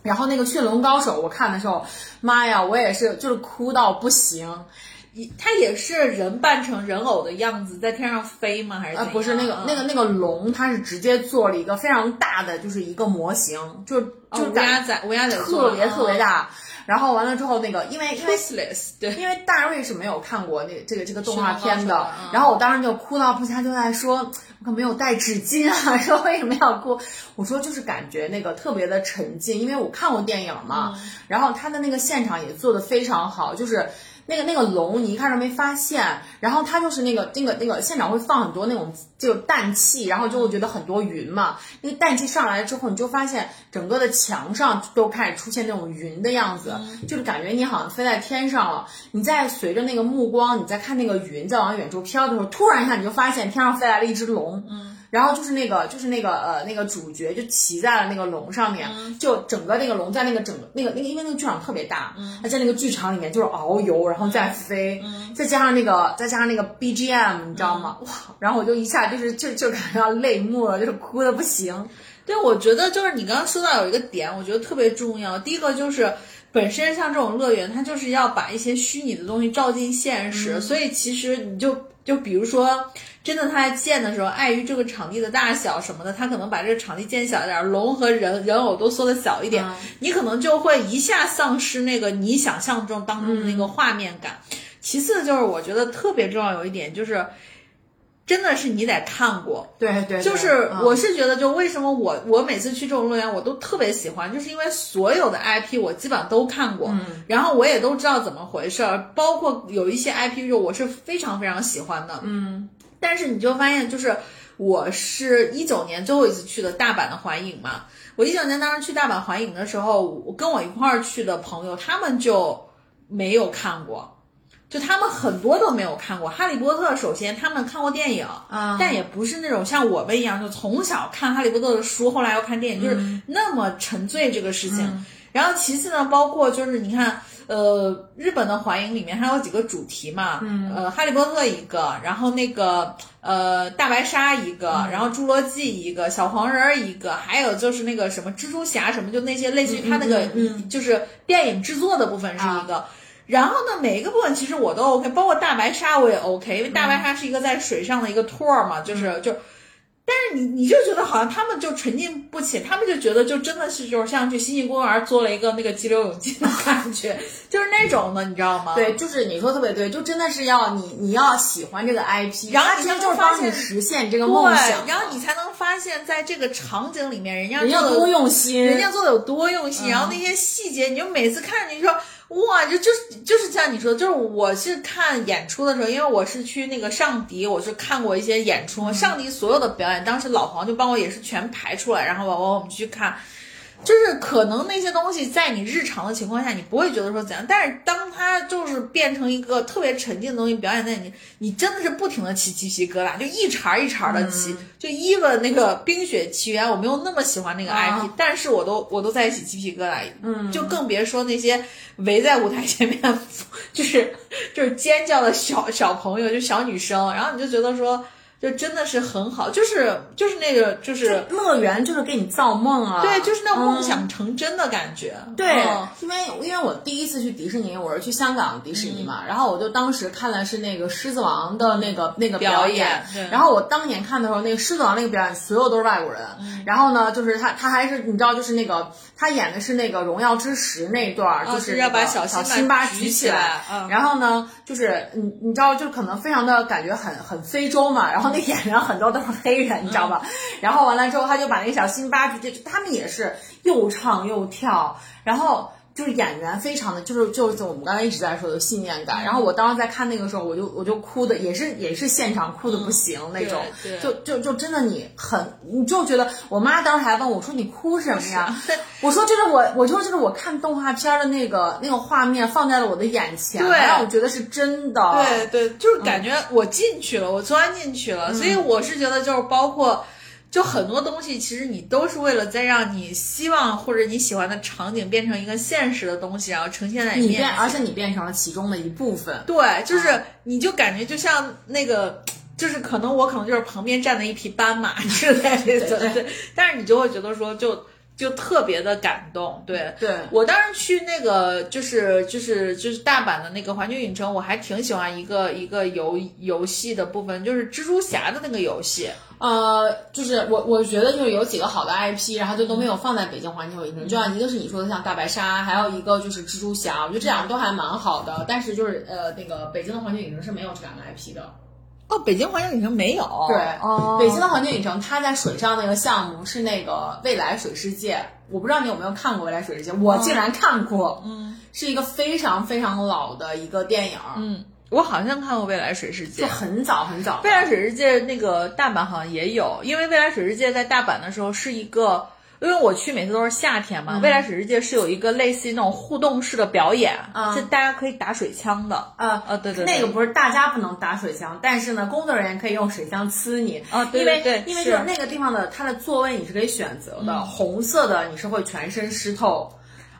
然后那个驯龙高手我看的时候，妈呀，我也是就是哭到不行。它也是人扮成人偶的样子在天上飞吗？还是啊？不是那个那个那个龙，它是直接做了一个非常大的，就是一个模型，就就乌鸦仔乌鸦仔特别特别大。然后完了之后，那个因为因为对，因为大瑞是没有看过那这个这个动画片的，然后我当时就哭到不行，就在说我可没有带纸巾啊，说为什么要哭？我说就是感觉那个特别的沉浸，因为我看过电影嘛，然后他的那个现场也做的非常好，就是。那个那个龙，你一开始没发现，然后它就是那个那个那个现场会放很多那种就氮气，然后就会觉得很多云嘛。那个氮气上来了之后，你就发现整个的墙上都开始出现那种云的样子，就是感觉你好像飞在天上了。你在随着那个目光，你在看那个云在往远处飘的时候，突然一下你就发现天上飞来了一只龙。嗯。然后就是那个，就是那个，呃，那个主角就骑在了那个龙上面，就整个那个龙在那个整个那个那个，因为那个剧场特别大，他在那个剧场里面就是遨游，然后再飞，再加上那个，再加上那个 BGM，你知道吗？哇！然后我就一下就是就就感觉到泪目了，就是哭的不行。对，我觉得就是你刚刚说到有一个点，我觉得特别重要。第一个就是本身像这种乐园，它就是要把一些虚拟的东西照进现实，所以其实你就就比如说。真的，他在建的时候，碍于这个场地的大小什么的，他可能把这个场地建小一点，龙和人人偶都缩的小一点，你可能就会一下丧失那个你想象中当中的那个画面感。其次就是我觉得特别重要有一点就是，真的是你得看过，对对，就是我是觉得就为什么我我每次去这种乐园我都特别喜欢，就是因为所有的 IP 我基本上都看过，然后我也都知道怎么回事儿，包括有一些 IP 就我是非常非常喜欢的，嗯。但是你就发现，就是我是一九年最后一次去的大阪的环影嘛。我一九年当时去大阪环影的时候，我跟我一块儿去的朋友，他们就没有看过，就他们很多都没有看过《哈利波特》。首先，他们看过电影，啊，但也不是那种像我们一样，就从小看《哈利波特》的书，后来又看电影，就是那么沉醉这个事情。然后其次呢，包括就是你看。呃，日本的环影里面还有几个主题嘛，嗯，呃，哈利波特一个，然后那个呃大白鲨一个，然后侏罗纪一个，小黄人一个，还有就是那个什么蜘蛛侠什么，就那些类似于他那个嗯就是电影制作的部分是一个，然后呢每一个部分其实我都 OK，包括大白鲨我也 OK，因为大白鲨是一个在水上的一个 tour 嘛，就是就。但是你你就觉得好像他们就沉浸不起，他们就觉得就真的是就是像去星际公园做了一个那个激流勇进的感觉，就是那种的，你知道吗？对，就是你说特别对，就真的是要你你要喜欢这个 IP，然后其实就是帮你实现这个梦想，然后你才能发现在这个场景里面人家人家多用心，人家做的有多用心，然后那些细节，你就每次看着你说。哇，就就是就是像你说的，就是我是看演出的时候，因为我是去那个上迪，我是看过一些演出，上迪所有的表演，当时老黄就帮我也是全排出来，然后完完我们去看。就是可能那些东西在你日常的情况下，你不会觉得说怎样，但是当它就是变成一个特别沉浸的东西表演在你，你真的是不停的起鸡皮疙瘩，就一茬一茬的起。就 even 那个《冰雪奇缘》，我没有那么喜欢那个 IP，但是我都我都在起鸡皮疙瘩。嗯，就更别说那些围在舞台前面，就是就是尖叫的小小朋友，就小女生，然后你就觉得说。就真的是很好，就是就是那个就是乐园，就是给你造梦啊！对，就是那种梦想成真的感觉。对，因为因为我第一次去迪士尼，我是去香港迪士尼嘛，然后我就当时看的是那个狮子王的那个那个表演，然后我当年看的时候，那个狮子王那个表演，所有都是外国人。然后呢，就是他他还是你知道，就是那个他演的是那个荣耀之石那一段，就是要把小小辛巴举起来。然后呢，就是你你知道，就可能非常的感觉很很非洲嘛，然后。那演员很多都是黑人，你知道吧？然后完了之后，他就把那个小辛巴直接，他们也是又唱又跳，然后。就是演员非常的就是就是我们刚才一直在说的信念感，然后我当时在看那个时候，我就我就哭的也是也是现场哭的不行那种，就就就真的你很你就觉得我妈当时还问我说你哭什么呀？我说就是我我说就是我看动画片的那个那个画面放在了我的眼前，让我觉得是真的。对对，就是感觉我进去了，我钻进去了，所以我是觉得就是包括。就很多东西，其实你都是为了在让你希望或者你喜欢的场景变成一个现实的东西，然后呈现在你面前，而且你变成了其中的一部分。对，就是你就感觉就像那个，就是可能我可能就是旁边站的一匹斑马之类的，对对。但是你就会觉得说，就就特别的感动。对对，我当时去那个就是就是就是大阪的那个环球影城，我还挺喜欢一个一个游游戏的部分，就是蜘蛛侠的那个游戏。呃，就是我我觉得就是有几个好的 IP，然后就都没有放在北京环球影城。就像一个是你说的像大白鲨，还有一个就是蜘蛛侠，我觉得这两个都还蛮好的。但是就是呃，那个北京的环球影城是没有这两个 IP 的。哦，北京环球影城没有。对，哦北京的环球影城它在水上那个项目是那个未来水世界，我不知道你有没有看过未来水世界，我竟然看过，嗯，是一个非常非常老的一个电影，嗯。我好像看过《未来水世界》，就很早很早。未来水世界那个大阪好像也有，因为未来水世界在大阪的时候是一个，因为我去每次都是夏天嘛。未来水世界是有一个类似于那种互动式的表演，是大家可以打水枪的。啊啊，对对，那个不是大家不能打水枪，但是呢，工作人员可以用水枪呲你。啊，对对对，因为就是那个地方的它的座位你是可以选择的，红色的你是会全身湿透，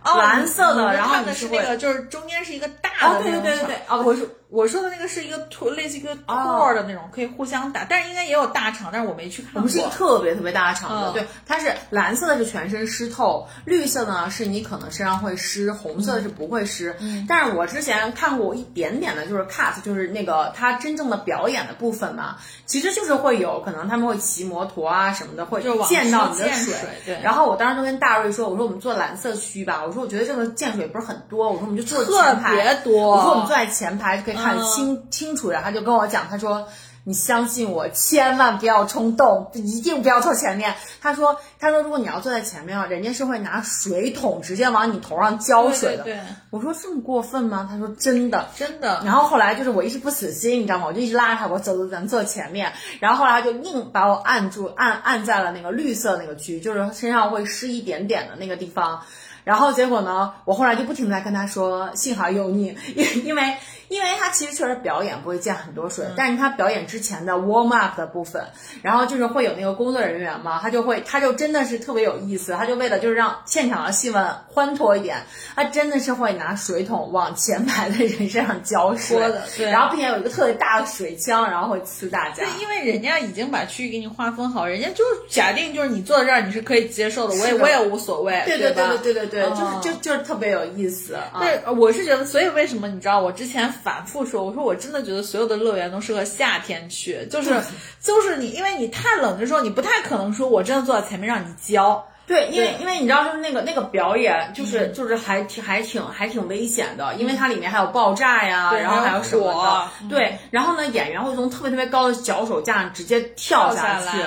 蓝色的然后你是那个就是中间是一个大的。对对对对对，啊，我是。我说的那个是一个托类似一个托的那种，可以互相打，但是应该也有大场，但是我没去看过。我们是一个特别特别大的场的，对，它是蓝色的是全身湿透，绿色呢是你可能身上会湿，红色的是不会湿。嗯，但是我之前看过一点点的，就是 cut，就是那个它真正的表演的部分嘛，其实就是会有可能他们会骑摩托啊什么的，会溅到你的水。对。然后我当时就跟大瑞说，我说我们坐蓝色区吧，我说我觉得这个溅水不是很多，我说我们就坐前排。特别多。我说我们坐在前排就可以。看清清楚，然后他就跟我讲，他说：“你相信我，千万不要冲动，一定不要坐前面。”他说：“他说如果你要坐在前面啊，人家是会拿水桶直接往你头上浇水的。”对，我说这么过分吗？他说真的，真的。然后后来就是我一直不死心，你知道吗？我就一直拉着他，我走走，咱坐前面。然后后来他就硬把我按住，按按在了那个绿色那个区，就是身上会湿一点点的那个地方。然后结果呢，我后来就不停的在跟他说，幸好有你，因 因为。因为他其实确实表演不会溅很多水，但是他表演之前的 warm up 的部分，然后就是会有那个工作人员嘛，他就会，他就真的是特别有意思，他就为了就是让现场的气氛欢脱一点，他真的是会拿水桶往前排的人身上浇水，对，然后并且有一个特别大的水枪，然后会呲大家。对，因为人家已经把区域给你划分好，人家就假定就是你坐在这儿你是可以接受的，我也我也无所谓，对对对对对对对，就是就就是特别有意思。对，我是觉得，所以为什么你知道我之前。反复说，我说我真的觉得所有的乐园都适合夏天去，就是就是你，因为你太冷的时候，你不太可能说我真的坐在前面让你教。对，因为因为你知道，就是那个那个表演，就是就是还挺还挺还挺危险的，因为它里面还有爆炸呀，然后还有什么的。对，然后呢，演员会从特别特别高的脚手架上直接跳下去。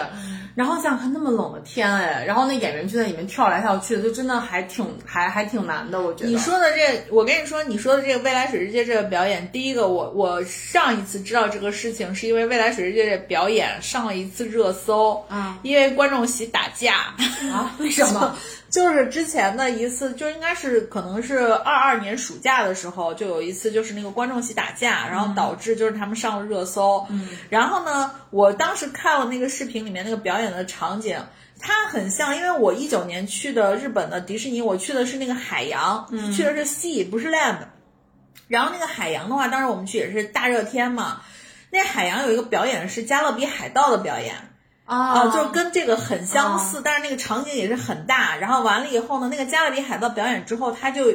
然后想想看，那么冷的天哎，然后那演员就在里面跳来跳去的，就真的还挺还还挺难的，我觉得。你说的这，我跟你说，你说的这个未来水世界这个表演，第一个我我上一次知道这个事情，是因为未来水世界这表演上了一次热搜啊，因为观众席打架啊，为什么？就是之前的一次，就应该是可能是二二年暑假的时候，就有一次就是那个观众席打架，然后导致就是他们上了热搜。嗯，然后呢，我当时看了那个视频里面那个表演的场景，它很像，因为我一九年去的日本的迪士尼，我去的是那个海洋，去的是 sea 不是 land。然后那个海洋的话，当时我们去也是大热天嘛，那海洋有一个表演是加勒比海盗的表演。啊，就是跟这个很相似，但是那个场景也是很大。然后完了以后呢，那个加勒比海盗表演之后，他就，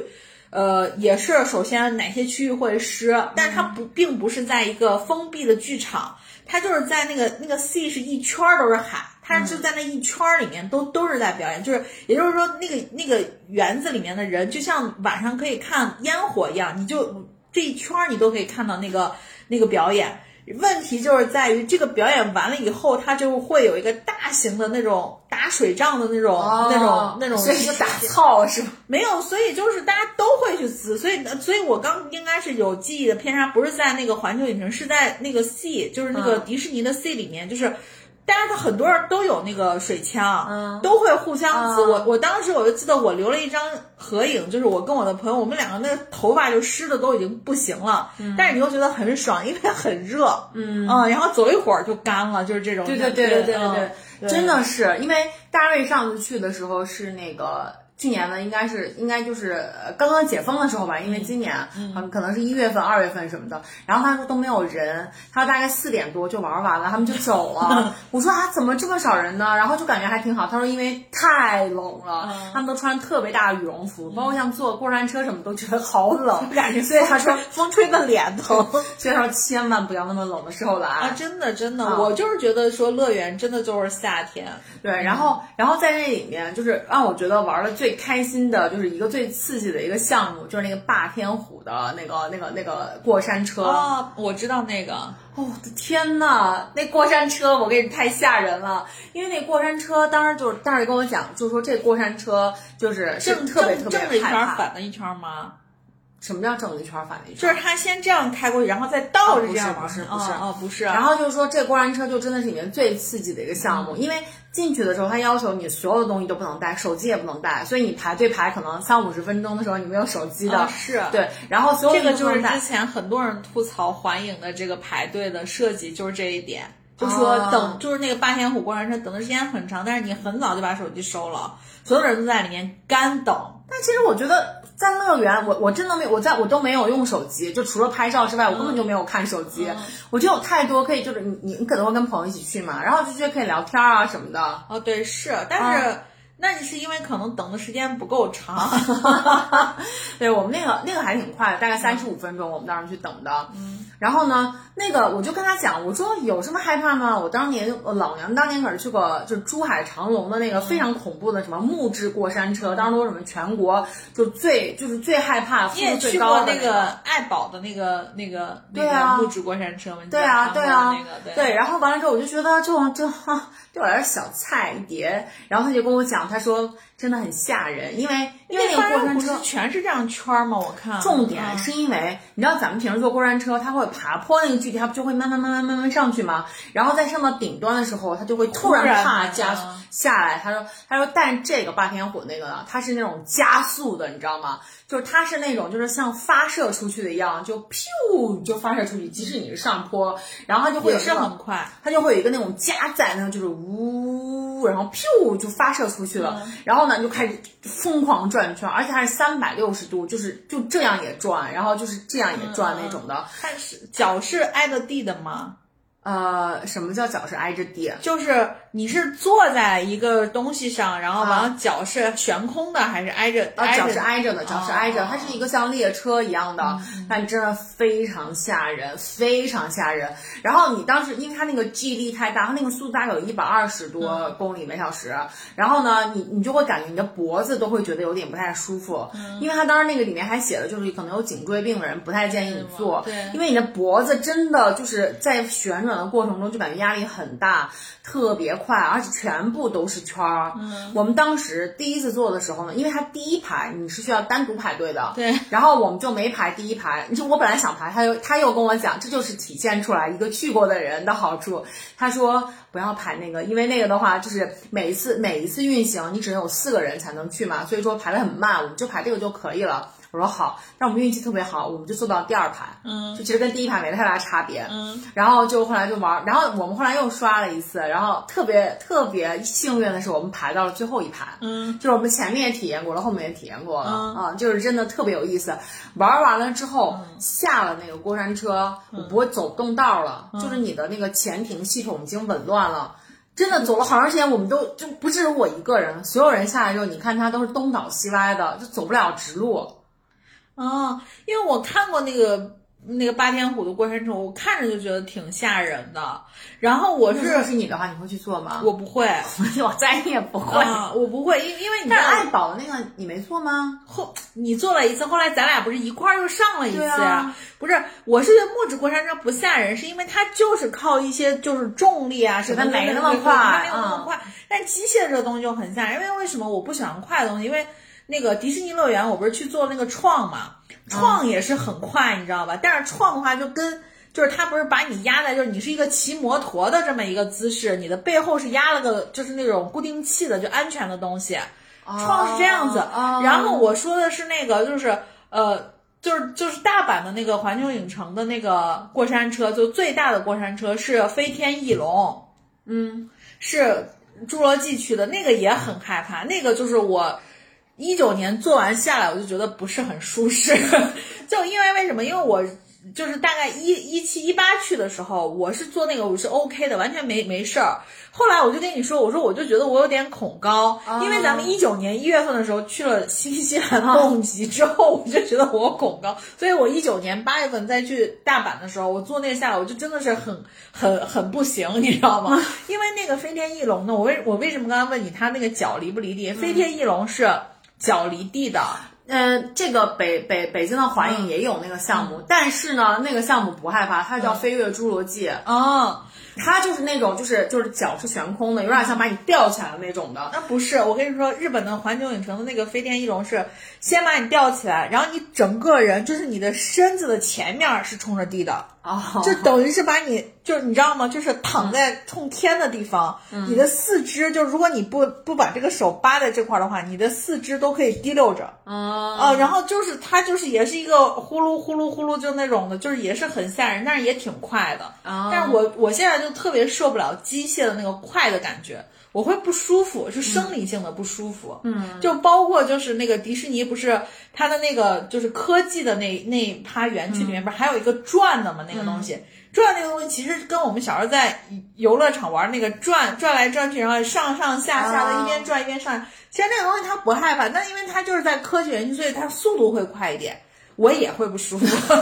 呃，也是首先哪些区域会湿，但是它不并不是在一个封闭的剧场，它就是在那个那个 sea 是一圈都是海，它就在那一圈里面都都是在表演，就是也就是说那个那个园子里面的人就像晚上可以看烟火一样，你就这一圈你都可以看到那个那个表演。问题就是在于这个表演完了以后，它就会有一个大型的那种打水仗的那种、那种、那种，所以打操是吧？没有，所以就是大家都会去撕，所以，所以我刚应该是有记忆的偏差，不是在那个环球影城，是在那个 C，就是那个迪士尼的 C 里面，就是。大家的很多人都有那个水枪，嗯，都会互相滋。我我当时我就记得我留了一张合影，就是我跟我的朋友，我们两个那个头发就湿的都已经不行了，但是你又觉得很爽，因为很热，嗯嗯，然后走一会儿就干了，就是这种。对对对对对对对，真的是，因为大卫上次去的时候是那个。今年呢，应该是应该就是刚刚解封的时候吧，因为今年嗯可能是一月份、二月份什么的。然后他说都没有人，他说大概四点多就玩完了，他们就走了。我说啊，怎么这么少人呢？然后就感觉还挺好。他说因为太冷了，他们都穿特别大的羽绒服，包括像坐过山车什么都觉得好冷，感觉所以他说风吹的脸疼。所以说千万不要那么冷的时候来啊！真的真的，我就是觉得说乐园真的就是夏天。对，然后然后在那里面就是让我觉得玩的最。最开心的就是一个最刺激的一个项目，就是那个霸天虎的那个、那个、那个过山车啊！我知道那个。哦，我的天呐，那过山车我跟你太吓人了，因为那过山车当时就是当时跟我讲，就是说这过山车就是正特别特别正的一圈反的一圈吗？什么叫正一圈反一圈？就是他先这样开过去，然后再倒着这样不是不是哦不是。然后就是说这过山车就真的是里面最刺激的一个项目，因为。进去的时候，他要求你所有的东西都不能带，手机也不能带，所以你排队排可能三五十分钟的时候，你没有手机的。是，对。然后所有这个就是之前很多人吐槽环影的这个排队的设计，就是这一点，就说等就是那个霸天虎过山车等的时间很长，但是你很早就把手机收了，所有人都在里面干等。但其实我觉得。在乐园，我我真的没有，我在我都没有用手机，就除了拍照之外，我根本就没有看手机。我就有太多可以，就是你你你可能会跟朋友一起去嘛，然后就觉得可以聊天啊什么的。哦，对，是，但是那你是因为可能等的时间不够长。对我们那个那个还挺快的，大概三十五分钟，我们当时去等的。嗯。然后呢，那个我就跟他讲，我说有什么害怕吗？我当年老娘当年可是去过，就是珠海长隆的那个非常恐怖的什么木质过山车，当时说什么全国就最就是最害怕、你也去过那个爱宝的那个那个那个木质过山车吗？对啊，对啊，那个对。然后完了之后，我就觉得就就哈。对我来说小菜一碟，然后他就跟我讲，他说真的很吓人，因为因为那个过山车全是这样圈吗？我看重点是因为你知道咱们平时坐过山车，它会爬坡那个距离，它不就会慢慢慢慢慢慢上去吗？然后在上到顶端的时候，它就会突然啪加速下来。他说他说，但这个霸天虎那个呢，它是那种加速的，你知道吗？就是它是那种就是像发射出去的一样，就咻就发射出去，即使你是上坡，然后它就会也是很快，它就会有一个那种加载那，就是。呜，然后咻就发射出去了，然后呢就开始疯狂转圈，而且还是三百六十度，就是就这样也转，然后就是这样也转那种的。但是脚是挨着地的吗？呃，什么叫脚是挨着地？就是你是坐在一个东西上，然后完了脚是悬空的，还是挨着？啊，脚是挨着的，脚是挨着，它是一个像列车一样的，但真的非常吓人，非常吓人。然后你当时因为它那个 G 力太大，它那个速度大概有一百二十多公里每小时，然后呢，你你就会感觉你的脖子都会觉得有点不太舒服，因为它当时那个里面还写了，就是可能有颈椎病的人不太建议你坐，对，因为你的脖子真的就是在旋转。的过程中就感觉压力很大，特别快，而且全部都是圈儿。嗯，我们当时第一次做的时候呢，因为它第一排你是需要单独排队的，对。然后我们就没排第一排，就我本来想排，他又他又跟我讲，这就是体现出来一个去过的人的好处。他说不要排那个，因为那个的话就是每一次每一次运行你只能有四个人才能去嘛，所以说排的很慢，我们就排这个就可以了。我说好，但我们运气特别好，我们就坐到第二排，嗯，就其实跟第一排没太大差别，嗯，然后就后来就玩，然后我们后来又刷了一次，然后特别特别幸运的是，我们排到了最后一排，嗯，就是我们前面也体验过了，后面也体验过了，啊，就是真的特别有意思。玩完了之后下了那个过山车，我不会走动道了，就是你的那个前庭系统已经紊乱了，真的走了好长时间，我们都就不只有我一个人，所有人下来之后，你看他都是东倒西歪的，就走不了直路。哦，因为我看过那个那个八天虎的过山车，我看着就觉得挺吓人的。然后我是是你的话，你会去做吗？我不会，我再也不会，我不会，因因为你但是爱宝的那个你没做吗？后你做了一次，后来咱俩不是一块儿又上了一次呀？不是，我是觉得木质过山车不吓人，是因为它就是靠一些就是重力啊什么，没那么快，没有那么快。但机械这个东西就很吓人，因为为什么我不喜欢快的东西？因为那个迪士尼乐园，我不是去做那个创嘛，创也是很快，你知道吧？但是创的话就跟就是他不是把你压在，就是你是一个骑摩托的这么一个姿势，你的背后是压了个就是那种固定器的，就安全的东西。创是这样子，然后我说的是那个就是呃就是就是大阪的那个环球影城的那个过山车，就最大的过山车是飞天翼龙，嗯，是侏罗纪去的那个也很害怕，那个就是我。一九年做完下来，我就觉得不是很舒适，就因为为什么？因为我就是大概一一七一八去的时候，我是做那个我是 OK 的，完全没没事儿。后来我就跟你说，我说我就觉得我有点恐高，因为咱们一九年一月份的时候去了新西兰蹦极之后，我就觉得我恐高，所以我一九年八月份再去大阪的时候，我坐那个下来，我就真的是很很很不行，你知道吗？因为那个飞天翼龙呢，我为我为什么刚刚问你他那个脚离不离地？飞天翼龙是。脚离地的，嗯，这个北北北京的华影也有那个项目，但是呢，那个项目不害怕，它叫飞跃侏罗纪。哦，它就是那种就是就是脚是悬空的，有点像把你吊起来的那种的。那不是，我跟你说，日本的环球影城的那个飞天翼龙是先把你吊起来，然后你整个人就是你的身子的前面是冲着地的。哦，就等于是把你，就是你知道吗？就是躺在冲天的地方，你的四肢，就如果你不不把这个手扒在这块的话，你的四肢都可以滴溜着。啊，然后就是它就是也是一个呼噜呼噜呼噜就那种的，就是也是很吓人，但是也挺快的。啊，但是我我现在就特别受不了机械的那个快的感觉。我会不舒服，是生理性的不舒服。嗯，就包括就是那个迪士尼，不是它的那个就是科技的那那趴园区里面，不是还有一个转的吗？那个东西转那个东西，其实跟我们小时候在游乐场玩那个转转来转去，然后上上下下的一边转一边上。其实那个东西它不害怕，但因为它就是在科技园区，所以它速度会快一点。我也会不舒服，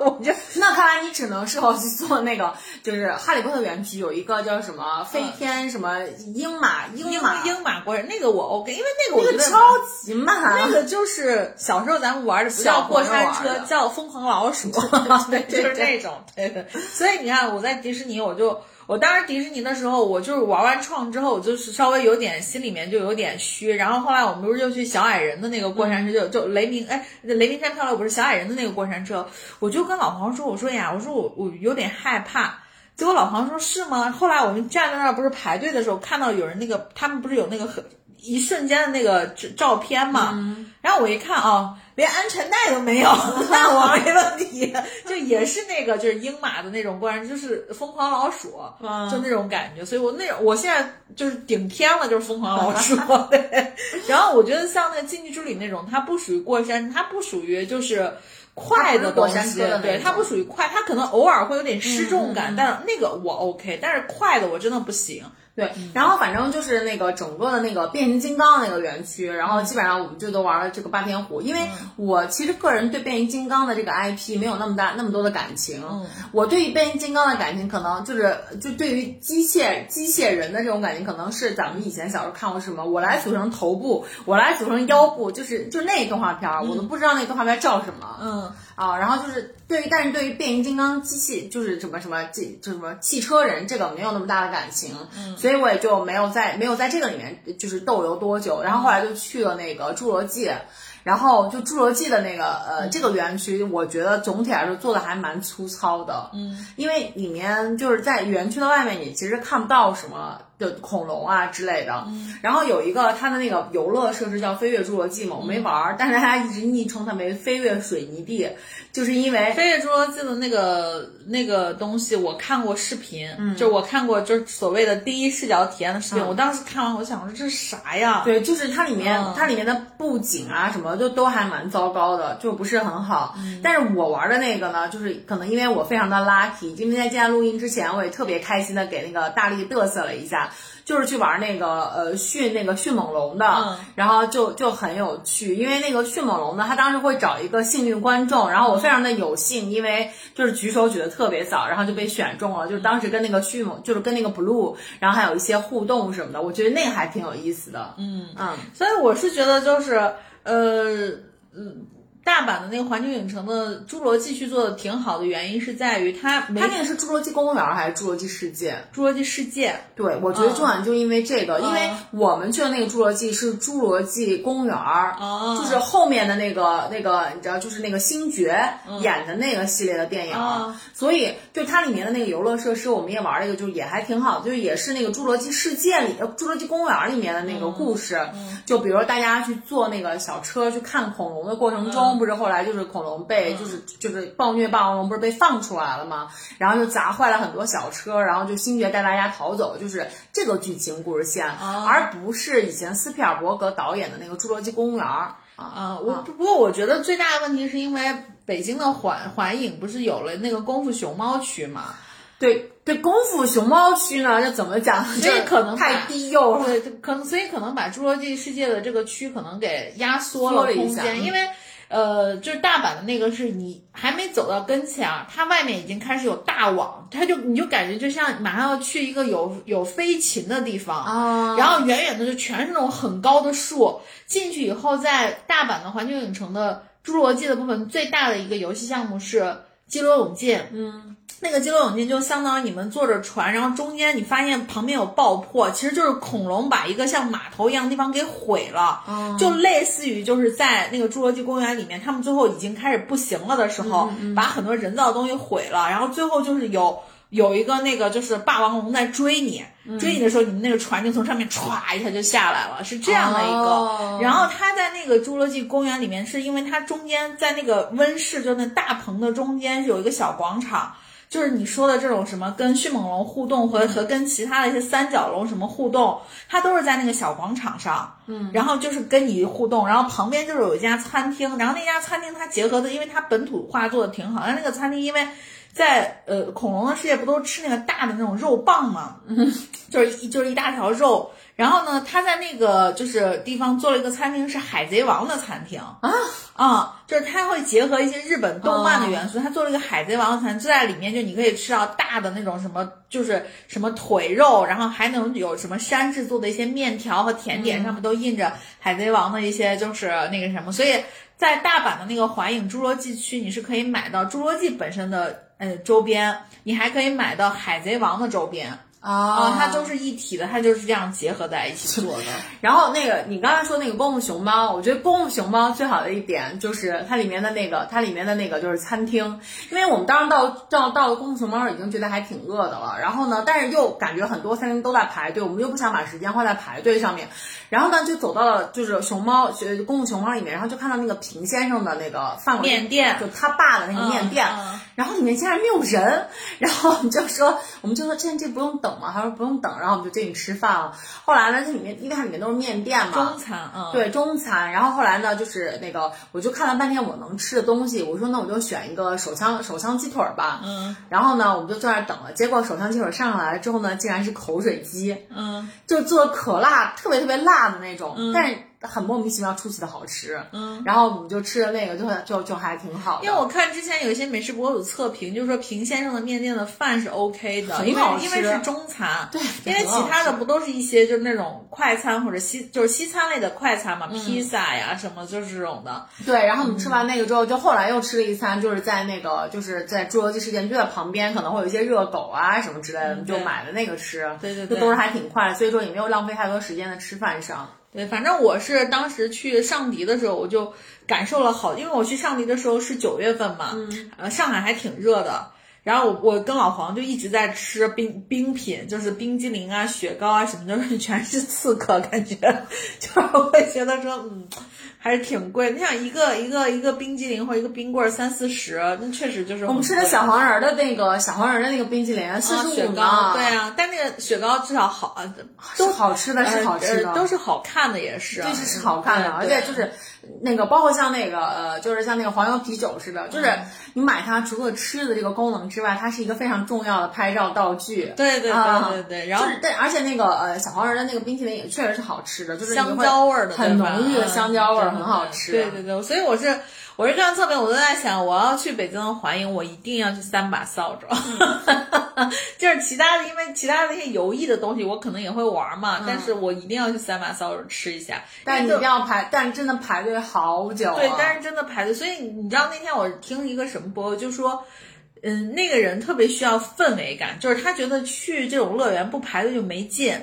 我就 那看来你只能适合去做那个，就是哈利波特园区有一个叫什么飞天什么鹰马鹰马鹰马过山，那个我 OK，因为那个我觉得超级慢，那个就是小时候咱们玩的不叫过山车，叫疯狂老鼠，对，就是那种，对对。所以你看我在迪士尼，我就。我当时迪士尼的时候，我就是玩完创之后，我就是稍微有点心里面就有点虚。然后后来我们不是又去小矮人的那个过山车，就就雷鸣，哎，雷鸣山漂流不是小矮人的那个过山车，我就跟老黄说，我说呀，我说我我有点害怕。结果老黄说是吗？后来我们站在那儿不是排队的时候，看到有人那个他们不是有那个很一瞬间的那个照片嘛？然后我一看啊，连安全带都没有，那我没问题。就也是那个就是英马的那种过山，就是疯狂老鼠，就那种感觉。所以我那种我现在就是顶天了，就是疯狂老鼠。对。然后我觉得像那个竞技之旅那种，它不属于过山，它不属于就是快的东西，对，它不属于快，它可能偶尔会有点失重感，但那个我 OK，但是快的我真的不行。对，然后反正就是那个整个的那个变形金刚那个园区，然后基本上我们就都玩了这个霸天虎，因为我其实个人对变形金刚的这个 IP 没有那么大那么多的感情，我对于变形金刚的感情可能就是就对于机械机械人的这种感情，可能是咱们以前小时候看过什么，我来组成头部，我来组成腰部，就是就那动画片儿，我都不知道那动画片叫什么，嗯。啊，然后就是对于，但是对于变形金刚机器，就是什么什么，这就什么汽车人，这个没有那么大的感情，嗯，所以我也就没有在没有在这个里面就是逗留多久，然后后来就去了那个侏罗纪。然后就侏罗纪的那个呃这个园区，我觉得总体来说做的还蛮粗糙的，嗯，因为里面就是在园区的外面，你其实看不到什么的恐龙啊之类的，嗯，然后有一个它的那个游乐设施叫飞跃侏罗纪嘛，我没玩儿，但是大家一直昵称它为飞跃水泥地，就是因为飞越侏罗纪的那个那个东西，我看过视频，嗯，就我看过就是所谓的第一视角体验的视频，我当时看完我想说这是啥呀？对，就是它里面它里面的布景啊什么。就都还蛮糟糕的，就不是很好。但是我玩的那个呢，就是可能因为我非常的 lucky，因为在今天录音之前，我也特别开心的给那个大力嘚瑟了一下，就是去玩那个呃迅那个迅猛龙的，然后就就很有趣，因为那个迅猛龙呢，他当时会找一个幸运观众，然后我非常的有幸，因为就是举手举的特别早，然后就被选中了，就是当时跟那个迅猛，就是跟那个 blue，然后还有一些互动什么的，我觉得那个还挺有意思的。嗯嗯，所以我是觉得就是。呃，嗯。大阪的那个环球影城的侏罗纪去做的挺好的原因是在于它，它那个是侏罗纪公园还是侏罗纪世界？侏罗纪世界。对，我觉得重点就因为这个，因为我们去的那个侏罗纪是侏罗纪公园，就是后面的那个那个，你知道，就是那个星爵演的那个系列的电影，所以就它里面的那个游乐设施，我们也玩了一个，就也还挺好，就也是那个侏罗纪世界里、侏罗纪公园里面的那个故事，就比如大家去坐那个小车去看恐龙的过程中。不是后来就是恐龙被就是就是暴虐霸王龙不是被放出来了吗？然后就砸坏了很多小车，然后就星爵带大家逃走，就是这个剧情故事线，而不是以前斯皮尔伯格导演的那个侏罗纪公园啊。我不过我觉得最大的问题是因为北京的环环影不是有了那个功夫熊猫区嘛？对对，功夫熊猫区呢，就怎么讲？所以可能太低幼了。对，可能所以可能把侏罗纪世界的这个区可能给压缩了空间，因为。呃，就是大阪的那个，是你还没走到跟前啊，它外面已经开始有大网，它就你就感觉就像马上要去一个有有飞禽的地方啊，然后远远的就全是那种很高的树，进去以后，在大阪的环球影城的侏罗纪的部分，最大的一个游戏项目是激流勇进，嗯。那个激流勇进就相当于你们坐着船，然后中间你发现旁边有爆破，其实就是恐龙把一个像码头一样的地方给毁了，就类似于就是在那个侏罗纪公园里面，他们最后已经开始不行了的时候，把很多人造的东西毁了，然后最后就是有有一个那个就是霸王龙在追你，追你的时候，你们那个船就从上面歘一下就下来了，是这样的一个。然后它在那个侏罗纪公园里面，是因为它中间在那个温室，就那大棚的中间是有一个小广场。就是你说的这种什么跟迅猛龙互动和和跟其他的一些三角龙什么互动，它都是在那个小广场上，嗯，然后就是跟你互动，然后旁边就是有一家餐厅，然后那家餐厅它结合的，因为它本土化做的挺好，但那个餐厅因为在呃恐龙的世界不都吃那个大的那种肉棒嘛，就是一就是一大条肉。然后呢，他在那个就是地方做了一个餐厅，是海贼王的餐厅啊啊，就是他会结合一些日本动漫的元素，他做了一个海贼王的餐，就在里面就你可以吃到大的那种什么，就是什么腿肉，然后还能有什么山制作的一些面条和甜点，上面都印着海贼王的一些就是那个什么，所以在大阪的那个环影侏罗纪区，你是可以买到侏罗纪本身的呃周边，你还可以买到海贼王的周边。啊，它都是一体的，它就是这样结合在一起做的。然后那个你刚才说那个功夫熊猫，我觉得功夫熊猫最好的一点就是它里面的那个，它里面的那个就是餐厅，因为我们当时到到到了功夫熊猫已经觉得还挺饿的了，然后呢，但是又感觉很多餐厅都在排队，我们又不想把时间花在排队上面，然后呢就走到了就是熊猫功夫熊猫里面，然后就看到那个平先生的那个饭馆面店，就他爸的那个面店，然后里面竟然没有人，然后我们就说我们就说这这不用等吗？他说不用等，然后我们就进去吃饭了。后来呢，这里面因为它里面都是面店嘛，中餐，嗯，对中餐。然后后来呢，就是那个我就看了半天我能吃的东西，我说那我就选一个手枪手枪鸡腿吧，嗯。然后呢，我们就坐那等了，结果手枪鸡腿上来了之后呢，竟然是口水鸡，嗯，就做的可辣，特别特别辣的那种，但是。很莫名其妙出奇的好吃，嗯，然后我们就吃的那个，就就就还挺好的。因为我看之前有一些美食博主测评，就是说平先生的面店的饭是 OK 的，因为因为是中餐，对，因为其他的不都是一些就是那种快餐或者西就是西餐类的快餐嘛，披萨呀什么就是这种的。对，然后我们吃完那个之后，就后来又吃了一餐，就是在那个就是在侏罗纪世界就在旁边，可能会有一些热狗啊什么之类的，就买了那个吃，对对对，都是还挺快，所以说也没有浪费太多时间在吃饭上。对，反正我是当时去上迪的时候，我就感受了好，因为我去上迪的时候是九月份嘛，呃，上海还挺热的。然后我我跟老黄就一直在吃冰冰品，就是冰激凌啊、雪糕啊什么，的全是刺客，感觉 就是会觉得说，嗯。还是挺贵，你想一个一个一个冰激凌或一个冰棍三四十，那确实就是我们吃的小黄人的那个小黄人的那个冰激凌四十五呢。对啊，但那个雪糕至少好，都好吃的是好吃的，都是好看的也是，就是是好看的，而且就是那个包括像那个呃，就是像那个黄油啤酒似的，就是你买它除了吃的这个功能之外，它是一个非常重要的拍照道具。对对对对对，然后但，而且那个呃小黄人的那个冰淇淋也确实是好吃的，就是香蕉味的，很浓郁的香蕉味。很好吃，对对对，所以我是我是这样测评，我都在想，我要去北京的华影，我一定要去三把扫帚，就是其他的，因为其他的那些游艺的东西我可能也会玩嘛，但是我一定要去三把扫帚吃一下。但你一定要排，但真的排队好久。对，但是真的排队，所以你知道那天我听一个什么播，就说，嗯，那个人特别需要氛围感，就是他觉得去这种乐园不排队就没劲。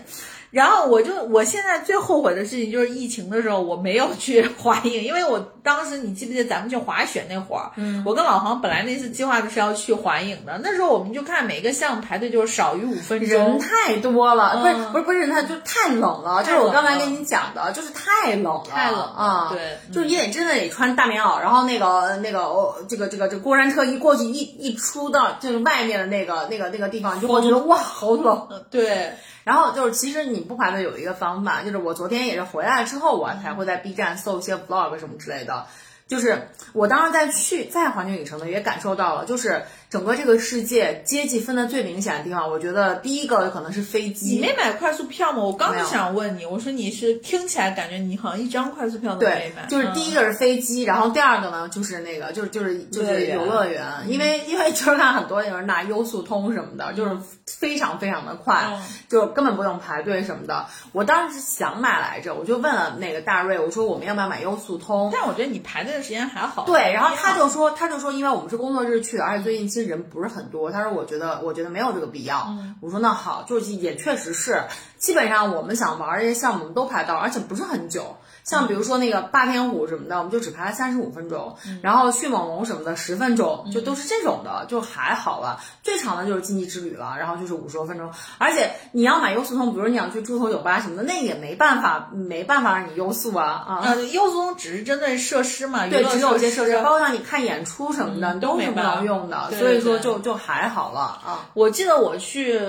然后我就我现在最后悔的事情就是疫情的时候我没有去滑影，因为我当时你记不记得咱们去滑雪那会儿，嗯，我跟老黄本来那次计划的是要去环影的，那时候我们就看每个项目排队就是少于五分钟，人太多了，不是不是不是，他就太冷了，就是我刚才跟你讲的，就是太冷了，太冷啊，对，就是你得真的得穿大棉袄，然后那个那个哦，这个这个这过山车一过去一一出到就是外面的那个那个那个地方，就会觉得哇好冷，对。然后就是，其实你不排队有一个方法，就是我昨天也是回来之后，我才会在 B 站搜一些 vlog 什么之类的。就是我当时在去在环球影城呢，也感受到了，就是整个这个世界阶级分的最明显的地方，我觉得第一个可能是飞机。你没买快速票吗？我刚想问你，我说你是听起来感觉你好像一张快速票都没买。就是第一个是飞机，然后第二个呢就是那个就是就是就是游乐园，因为因为就是看很多有人拿优速通什么的，就是非常非常的快，就根本不用排队什么的。我当时是想买来着，我就问了那个大瑞，我说我们要不要买优速通？但我觉得你排队的。时间还好，对，然后他就说，他就说，因为我们是工作日去的，而且最近其实人不是很多。他说，我觉得，我觉得没有这个必要。我说那好，就是也确实是，基本上我们想玩这些项目，我们都排到，而且不是很久。像比如说那个霸天虎什么的，我们就只排了三十五分钟，然后迅猛龙什么的十分钟，就都是这种的，就还好了。最长的就是竞技之旅了，然后就是五十多分钟。而且你要买优速通，比如你想去猪头酒吧什么的，那也没办法，没办法让你优速啊啊！优速通只是针对设施嘛，对，只有一些设施，包括让你看演出什么的都是不能用的，所以说就就还好了啊。我记得我去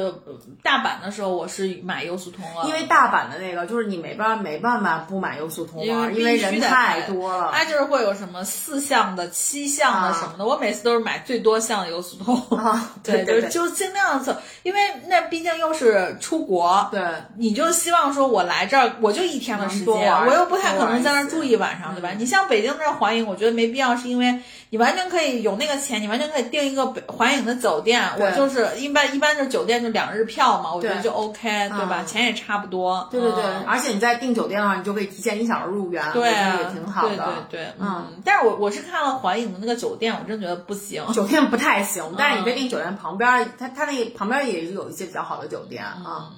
大阪的时候，我是买优速通了，因为大阪的那个就是你没办没办法不买优速通玩，因为。人太多了，它就是会有什么四项的、七项的什么的。我每次都是买最多项的优速通，对对，就尽量走，因为那毕竟又是出国，对，你就希望说我来这儿我就一天的时间，我又不太可能在那儿住一晚上，对吧？你像北京这环影，我觉得没必要，是因为你完全可以有那个钱，你完全可以订一个环影的酒店。我就是一般一般就是酒店就两日票嘛，我觉得就 OK，对吧？钱也差不多。对对对，而且你在订酒店的话，你就可以提前，一。小时入园，对，也挺好的。对对对，嗯。但是我我是看了环影的那个酒店，我真觉得不行，酒店不太行。但是你在那个酒店旁边，它它那旁边也是有一些比较好的酒店啊。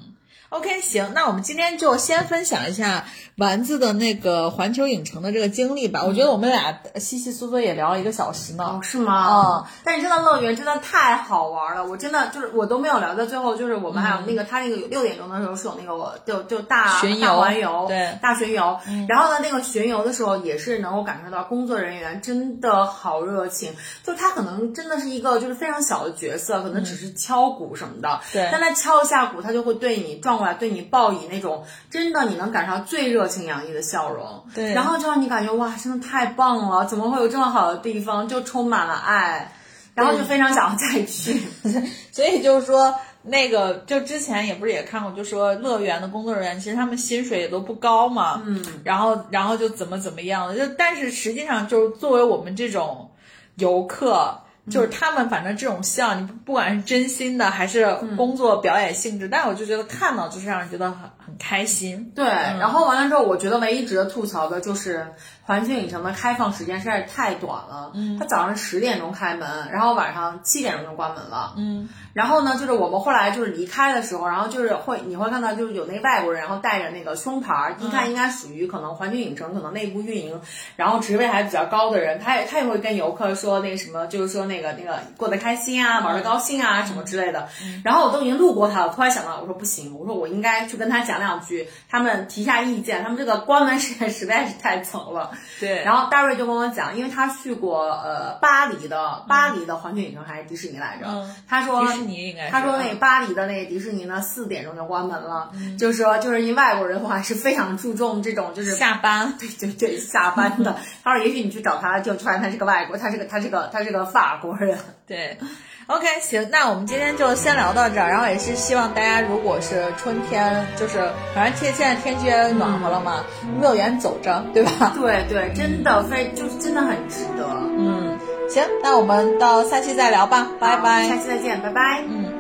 OK，行，那我们今天就先分享一下丸子的那个环球影城的这个经历吧。我觉得我们俩稀稀疏疏也聊了一个小时呢。哦，是吗？嗯。但是真的乐园真的太好玩了，我真的就是我都没有聊到最后，就是我们还有那个他那个六点钟的时候是有那个我就就大大环游，对，大巡游。然后呢，那个巡游的时候也是能够感受到工作人员真的好热情，就他可能真的是一个就是非常小的角色，可能只是敲鼓什么的，对。但他敲一下鼓，他就会对你转过。对你报以那种真的你能感受到最热情洋溢的笑容，对，然后就让你感觉哇，真的太棒了！怎么会有这么好的地方？就充满了爱，然后就非常想要再去。所以就是说，那个就之前也不是也看过，就说乐园的工作人员其实他们薪水也都不高嘛，嗯，然后然后就怎么怎么样的，就但是实际上就是作为我们这种游客。就是他们反正这种笑，你不管是真心的还是工作表演性质，但我就觉得看到就是让人觉得很很开心。对，然后完了之后，我觉得唯一值得吐槽的就是环球影城的开放时间实在是太短了。嗯，它早上十点钟开门，然后晚上七点钟就关门了。嗯。然后呢，就是我们后来就是离开的时候，然后就是会你会看到就是有那外国人，然后带着那个胸牌，一看应该属于可能环球影城可能内部运营，然后职位还比较高的人，他也他也会跟游客说那个什么，就是说那个那个过得开心啊，玩的高兴啊什么之类的。然后我都已经路过他了，突然想到，我说不行，我说我应该去跟他讲两句，他们提下意见，他们这个关门时间实在是太早了。对。然后大瑞就跟我讲，因为他去过呃巴黎的巴黎的环球影城还是迪士尼来着，他说迪士尼应该。他说那巴黎的那个迪士尼呢，四点钟就关门了，就是说，就是因为外国人的话是非常注重这种，就是下班，对对对，下班的。他说，也许你去找他，就突然他是个外国，他是个他是个他是个法国人。对，OK，行，那我们今天就先聊到这儿，然后也是希望大家，如果是春天，就是反正天现在天气也暖和了嘛，乐园走着，对吧？对对，真的非就是真的很值得，嗯。行，那我们到下期再聊吧，拜拜。下期再见，拜拜。嗯。